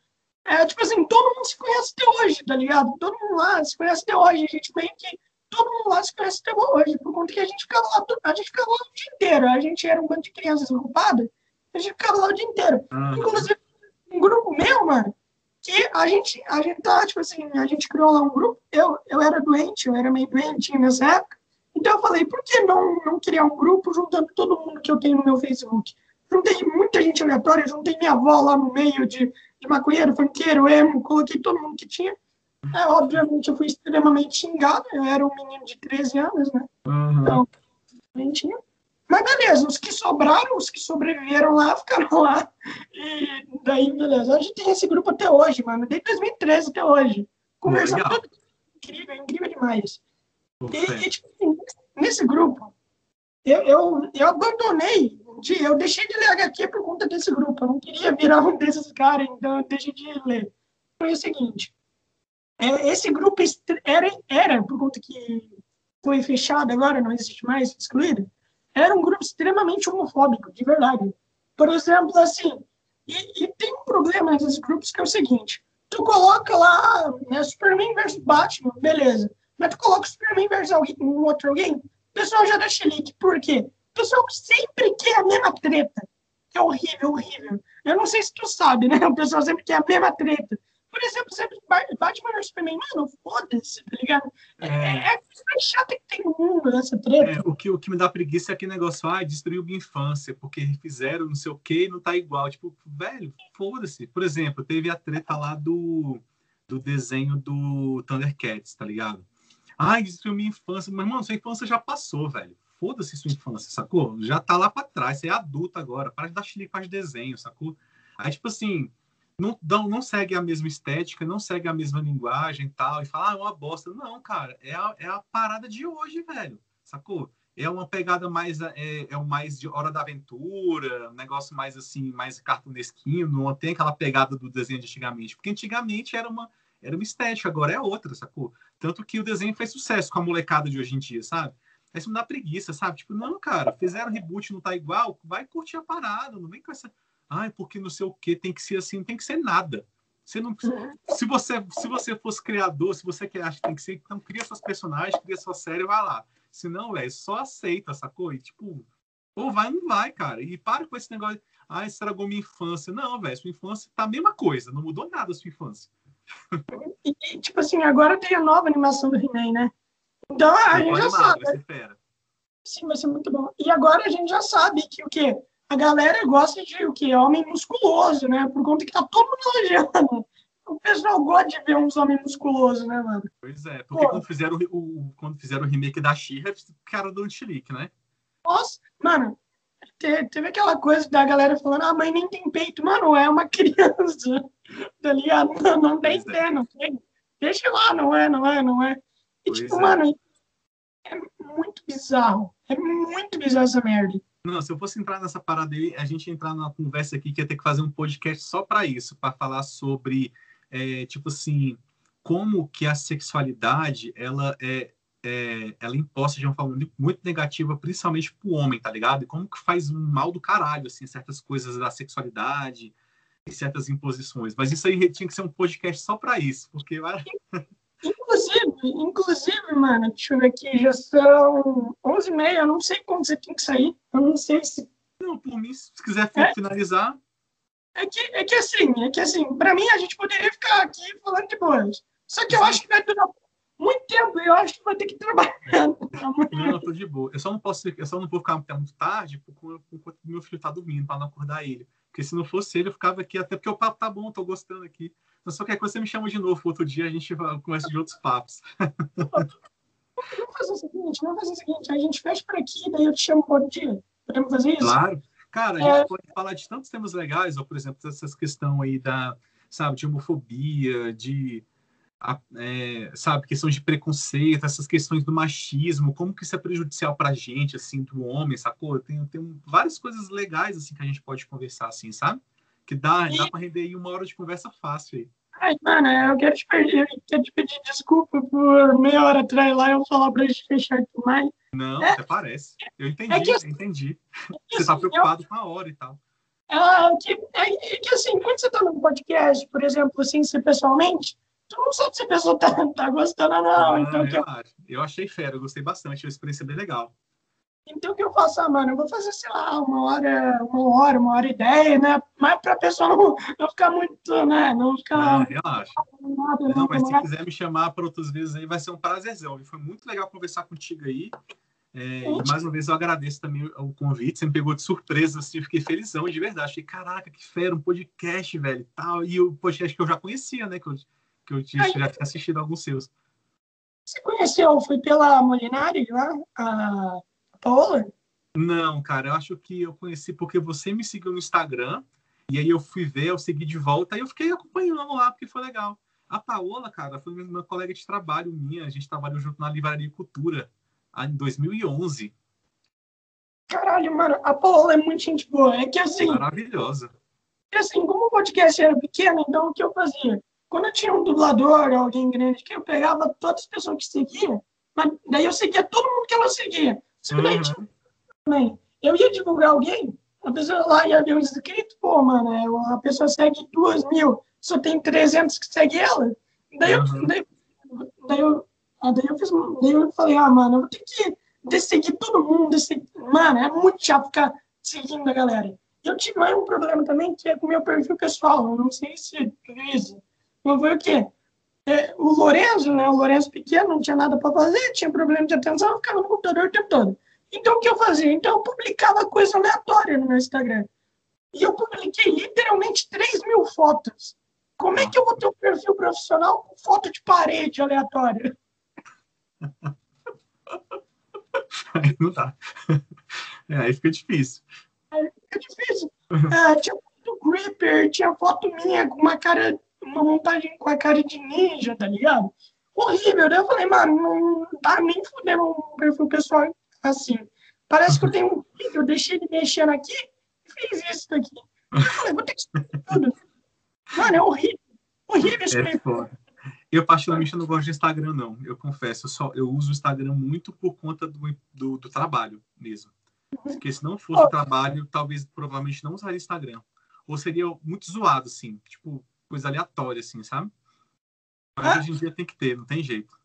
é, tipo assim, todo mundo se conhece até hoje, tá ligado? Todo mundo lá se conhece até hoje. A gente meio que. Todo mundo lá se conhece até hoje, por conta que a gente ficava lá, a gente ficava lá o dia inteiro. A gente era um bando de crianças ocupadas a gente ficava lá o dia inteiro. Inclusive, um grupo meu, mano, que a gente, a gente tá, tipo assim, a gente criou lá um grupo. Eu, eu era doente, eu era meio doentinho nessa época. Então eu falei, por que não, não criar um grupo juntando todo mundo que eu tenho no meu Facebook? Juntei muita gente aleatória, juntei minha avó lá no meio de, de maconheiro, funkeiro, emo, coloquei todo mundo que tinha. É, obviamente eu fui extremamente xingado, eu era um menino de 13 anos, né? Uhum. Então, tinha. Mas beleza, os que sobraram, os que sobreviveram lá, [laughs] ficaram lá. E daí, beleza. A gente tem esse grupo até hoje, mano. Desde 2013 até hoje. Conversando todo incrível, incrível demais. E, e, tipo, assim, nesse grupo, eu, eu, eu abandonei, de, eu deixei de ler HQ por conta desse grupo. Eu não queria virar um desses caras, então eu deixei de ler. Foi o seguinte, é, esse grupo era, era, por conta que foi fechado agora, não existe mais, excluído, era um grupo extremamente homofóbico, de verdade. Por exemplo, assim, e, e tem um problema nesses grupos que é o seguinte: tu coloca lá né, Superman versus Batman, beleza. Mas tu coloca Superman versus alguém, um outro alguém, o pessoal já dá chilique. Por quê? o pessoal sempre quer a mesma treta. É horrível, horrível. Eu não sei se tu sabe, né? O pessoal sempre quer a mesma treta. Por exemplo, sempre Batman vs Superman, mano, foda-se, tá ligado? É, é, é chata que tem no mundo essa treta. É, o, que, o que me dá preguiça é aquele negócio, ah, destruiu minha infância, porque fizeram não sei o que e não tá igual. Tipo, velho, foda-se. Por exemplo, teve a treta lá do, do desenho do Thundercats, tá ligado? Ai, destruiu minha infância. Mas, mano, sua infância já passou, velho. Foda-se sua infância, sacou? Já tá lá pra trás, você é adulto agora. Para de dar chilique de desenho, sacou? Aí, tipo assim, não, não, não, segue a mesma estética, não segue a mesma linguagem e tal, e fala, ah, é uma bosta. Não, cara, é a, é a parada de hoje, velho, sacou? É uma pegada mais, é, é mais de Hora da Aventura, um negócio mais assim, mais cartunesquinho, não tem aquela pegada do desenho de antigamente, porque antigamente era uma, era uma estética, agora é outra, sacou? Tanto que o desenho fez sucesso com a molecada de hoje em dia, sabe? Aí isso me dá preguiça, sabe? Tipo, não, cara, fizeram reboot, não tá igual, vai curtir a parada, não vem com essa Ai, porque não sei o que tem que ser assim, não tem que ser nada. Você não, se você se você fosse criador, se você quer acha que tem que ser, então cria seus personagens, cria sua série, vai lá. Se não, velho, só aceita, sacou? E tipo, ou vai ou não vai, cara. E para com esse negócio, ah, estragou minha infância. Não, velho, sua infância tá a mesma coisa, não mudou nada a sua infância. E, tipo assim, agora tem a nova animação do He-Man, né? Então a gente já sabe. Vai ser Sim, vai ser muito bom. E agora a gente já sabe que o quê? A galera gosta de o que? Homem musculoso, né? Por conta que tá todo mundo elogiando. O pessoal gosta de ver uns homens musculosos, né, mano? Pois é, porque quando fizeram o, o, quando fizeram o remake da She-Ra, cara do chilique, né? Nossa, mano, teve aquela coisa da galera falando, ah, mãe nem tem peito. Mano, é uma [laughs] criança, tá ligado? Não, não tem pé, não tem. Deixa lá, não é, não é, não é. E, pois tipo, é. mano, é muito bizarro. É muito bizarro essa merda. Não, se eu fosse entrar nessa parada aí, a gente entrar numa conversa aqui que ia ter que fazer um podcast só para isso, para falar sobre, é, tipo assim, como que a sexualidade ela é, é, ela é imposta de uma forma muito negativa, principalmente pro homem, tá ligado? E como que faz um mal do caralho, assim, certas coisas da sexualidade e certas imposições. Mas isso aí tinha que ser um podcast só para isso, porque Inclusive, inclusive, mano, deixa eu ver aqui, já são 11h30, eu não sei quando você tem que sair, eu não sei se... Não, por mim, se quiser é, finalizar... É que, é que assim, é que assim, pra mim a gente poderia ficar aqui falando de boas, só que eu acho que vai durar muito tempo eu acho que vai ter que trabalhar. [laughs] Não, eu tô de boa. Eu só não posso, eu só não vou ficar muito tarde enquanto meu filho tá dormindo, para não acordar ele. Porque se não fosse ele, eu ficava aqui, até porque o papo tá bom, tô gostando aqui. Então, só qualquer coisa você me chama de novo. Outro dia a gente começa de outros papos. Vamos fazer o seguinte, vamos fazer o seguinte, a gente fecha por aqui, daí eu te chamo por dia. Podemos fazer isso? Claro. Cara, a gente é... pode falar de tantos temas legais, ou, por exemplo, essas questão aí da, sabe, de homofobia, de, é, sabe, questões de preconceito, essas questões do machismo, como que isso é prejudicial pra gente, assim, do homem, sacou? Tem, tem várias coisas legais, assim, que a gente pode conversar, assim, sabe? Que dá, e... dá para render aí uma hora de conversa fácil aí. Ai, mano, eu quero te pedir, quero te pedir desculpa por meia hora atrás lá eu falar pra gente fechar aqui mais. Não, é, até parece. Eu entendi, é que, eu entendi. É que, você tá assim, preocupado eu, com a hora e tal. É que, é, é que assim, quando você tá no podcast, por exemplo, assim, se pessoalmente, tu não sabe se a pessoa tá, tá gostando ou não. Ah, então, eu, eu achei fera, eu gostei bastante, uma experiência bem legal. Então, o que eu faço? Ah, mano, eu vou fazer, sei lá, uma hora, uma hora, uma hora e dez, né? Mas para a pessoa não, não ficar muito, né? Não ficar... Não, relaxa. Nada, não, mas se quiser me chamar para outras vezes aí, vai ser um prazerzão. Foi muito legal conversar contigo aí. É, e mais uma vez eu agradeço também o convite, você me pegou de surpresa, assim, eu fiquei felizão, de verdade. Fiquei, caraca, que fera, um podcast, velho, tal. E o podcast que eu já conhecia, né? Que eu, que eu tinha, já tinha assistido alguns seus. Você conheceu, foi pela Molinari lá? A Paola? Não, cara, eu acho que eu conheci porque você me seguiu no Instagram, e aí eu fui ver, eu segui de volta, e eu fiquei acompanhando lá, porque foi legal. A Paola, cara, foi minha colega de trabalho minha, a gente trabalhou junto na Livraria Cultura, em 2011. Caralho, mano, a Paola é muito gente boa. É que assim. Maravilhosa. E assim, como o podcast era pequeno, então o que eu fazia? Quando eu tinha um dublador, alguém grande, que eu pegava todas as pessoas que seguiam, mas daí eu seguia todo mundo que ela seguia. Simplesmente, uhum. também. Eu ia divulgar alguém, a pessoa lá ia ver o inscrito, pô, mano, é, a pessoa segue duas mil, só tem 300 que segue ela. Daí, uhum. eu, daí, daí, eu, daí, eu fiz, daí eu falei, ah, mano, eu vou ter que seguir todo mundo, mano, é muito chato ficar seguindo a galera. Eu tive mais um problema também, que é com o meu perfil pessoal. Eu não sei se tu isso. Mas foi o quê? É, o Lorenzo, né? O Lorenzo pequeno, não tinha nada para fazer, tinha problema de atenção, ficava no computador o tempo todo. Então, o que eu fazia? Então, eu publicava coisa aleatória no meu Instagram. E eu publiquei literalmente 3 mil fotos. Como é que eu vou ter um perfil profissional com foto de parede aleatória? [laughs] Aí não dá. É, aí fica difícil. Aí fica difícil. É, tinha foto Gripper, tinha foto minha com uma cara, uma montagem com a cara de ninja, tá ligado? Horrível. Daí eu falei, mano, não tá nem fudendo um perfil pessoal assim. Parece que eu tenho um eu deixei ele mexendo aqui e fiz isso daqui. Eu falei, vou ter que tudo. Mano, é horrível. Horrível esse É perfil. Eu, particularmente, não gosto de Instagram, não. Eu confesso. Eu, só, eu uso o Instagram muito por conta do, do, do trabalho mesmo. Porque se não fosse o trabalho, talvez, provavelmente, não usaria Instagram. Ou seria muito zoado, assim. Tipo, coisa aleatória, assim, sabe? Mas Ah. hoje em dia tem que ter, não tem jeito.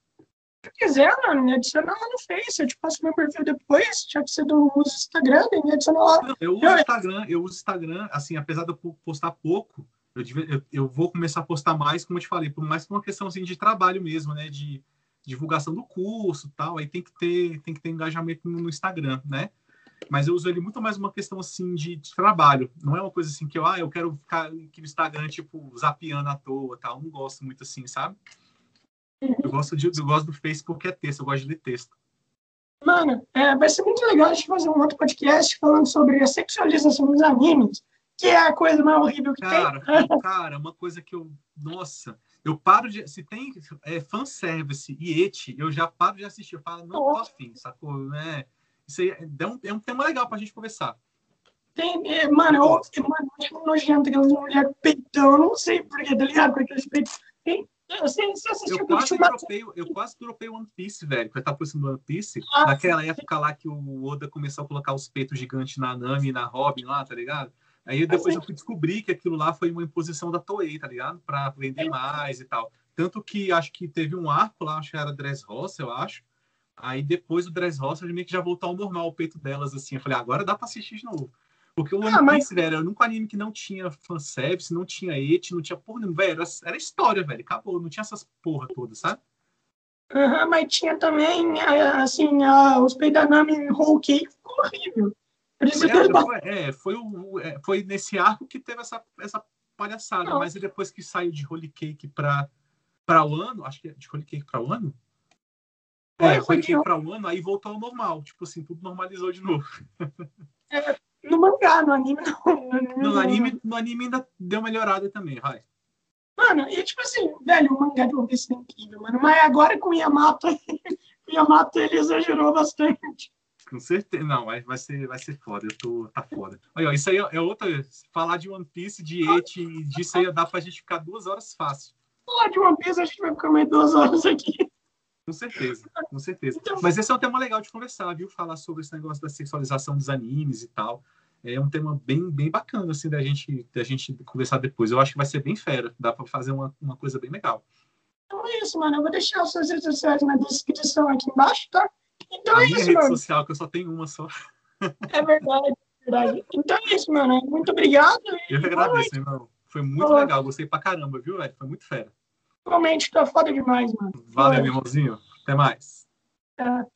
Se quiser, mano, me adiciona lá no Face. Eu te passo meu perfil depois, já que você não usa o Instagram, me adiciona lá. Não, eu uso Instagram, eu uso Instagram, assim, apesar de eu po- postar pouco, eu, eu, eu vou começar a postar mais, como eu te falei, por mais por uma questão assim, de trabalho mesmo, né? De divulgação do curso e tal, aí tem que ter, tem que ter engajamento no Instagram, né? Mas eu uso ele muito mais uma questão assim de, de trabalho. Não é uma coisa assim que eu, ah, eu quero ficar aqui no Instagram, tipo, zapeando à toa tal. Não gosto muito assim, sabe? Eu gosto, de, eu gosto do Face porque é texto, eu gosto de ler texto. Mano, é, vai ser muito legal a gente fazer um outro podcast falando sobre a sexualização dos animes, que é a coisa mais horrível que Cara, tem. [laughs] cara, uma coisa que eu. Nossa, eu paro de. Se tem é, fanservice e eti, eu já paro de assistir. Eu falo, não tô afim, sacou? Né? Isso aí é um, é um tema legal pra gente conversar. Tem, é, mano, eu, eu, mano, eu acho nojento aquelas mulheres peitão, eu não sei porquê, tá ligado? Com aqueles peitos. Tem- Você, você assistiu Eu quase, dropei, eu quase dropei One Piece, velho. Porque eu tava postando One Piece. Ah, naquela época lá que o Oda começou a colocar os peitos gigantes na Nami e na Robin lá, tá ligado? Aí depois eu fui descobrir que aquilo lá foi uma imposição da Toei, tá ligado? Pra vender mais e tal. Tanto que acho que teve um arco lá, acho que era Dressrosa, eu acho. Aí depois o Dressrosa meio que já voltou ao normal o peito delas, assim. Eu falei, agora dá pra assistir de novo. Porque o One Ah, mas- Piece, velho, era o único anime que não tinha fanservice, não tinha et, não tinha porra nenhuma, velho. Era, era história, velho. Acabou, não tinha essas porra todas, sabe? Aham, mas tinha também, assim, ah, os peitos da Nami em Whole Cake, ficou horrível. É, foi, é, foi, o, é, foi nesse arco que teve essa, essa palhaçada, Não. mas depois que saiu de Holy Cake pra, pra o ano, acho que é de Holy Cake pra o ano? Foi, É, foi Cake pra o ano, aí voltou ao normal. Tipo assim, tudo normalizou de novo. No mangá, no anime não. No anime, No anime, no anime ainda deu melhorada também, vai. Mano, e tipo assim, velho, o mangá de One Piece é incrível, mano. Mas agora com o Yamato, [laughs] o Yamato ele exagerou bastante. Com certeza. Não, vai, vai, ser, vai ser foda. Eu tô, tá foda. Olha, isso aí é outra. Falar de One Piece, de et e disso aí dá pra gente ficar duas horas fácil. Falar de One Piece, a gente vai ficar mais duas horas aqui. Com certeza, com certeza. Então- Mas esse é um tema legal de conversar, viu? Falar sobre esse negócio da sexualização dos animes e tal. É um tema bem, bem bacana, assim, da gente, da gente conversar depois. Eu acho que vai ser bem fera. Dá pra fazer uma, uma coisa bem legal. Então é isso, mano. Eu vou deixar as suas redes sociais na descrição aqui embaixo, tá? Então A é minha isso, rede mano. social, que eu só tenho uma só. É verdade, é verdade. Então é isso, mano. Muito obrigado. Eu que agradeço, irmão. Foi muito Boa. legal. Gostei pra caramba, viu, velho? Foi muito fera. Realmente tá foda demais, mano. Valeu, irmãozinho. Até mais. Tá.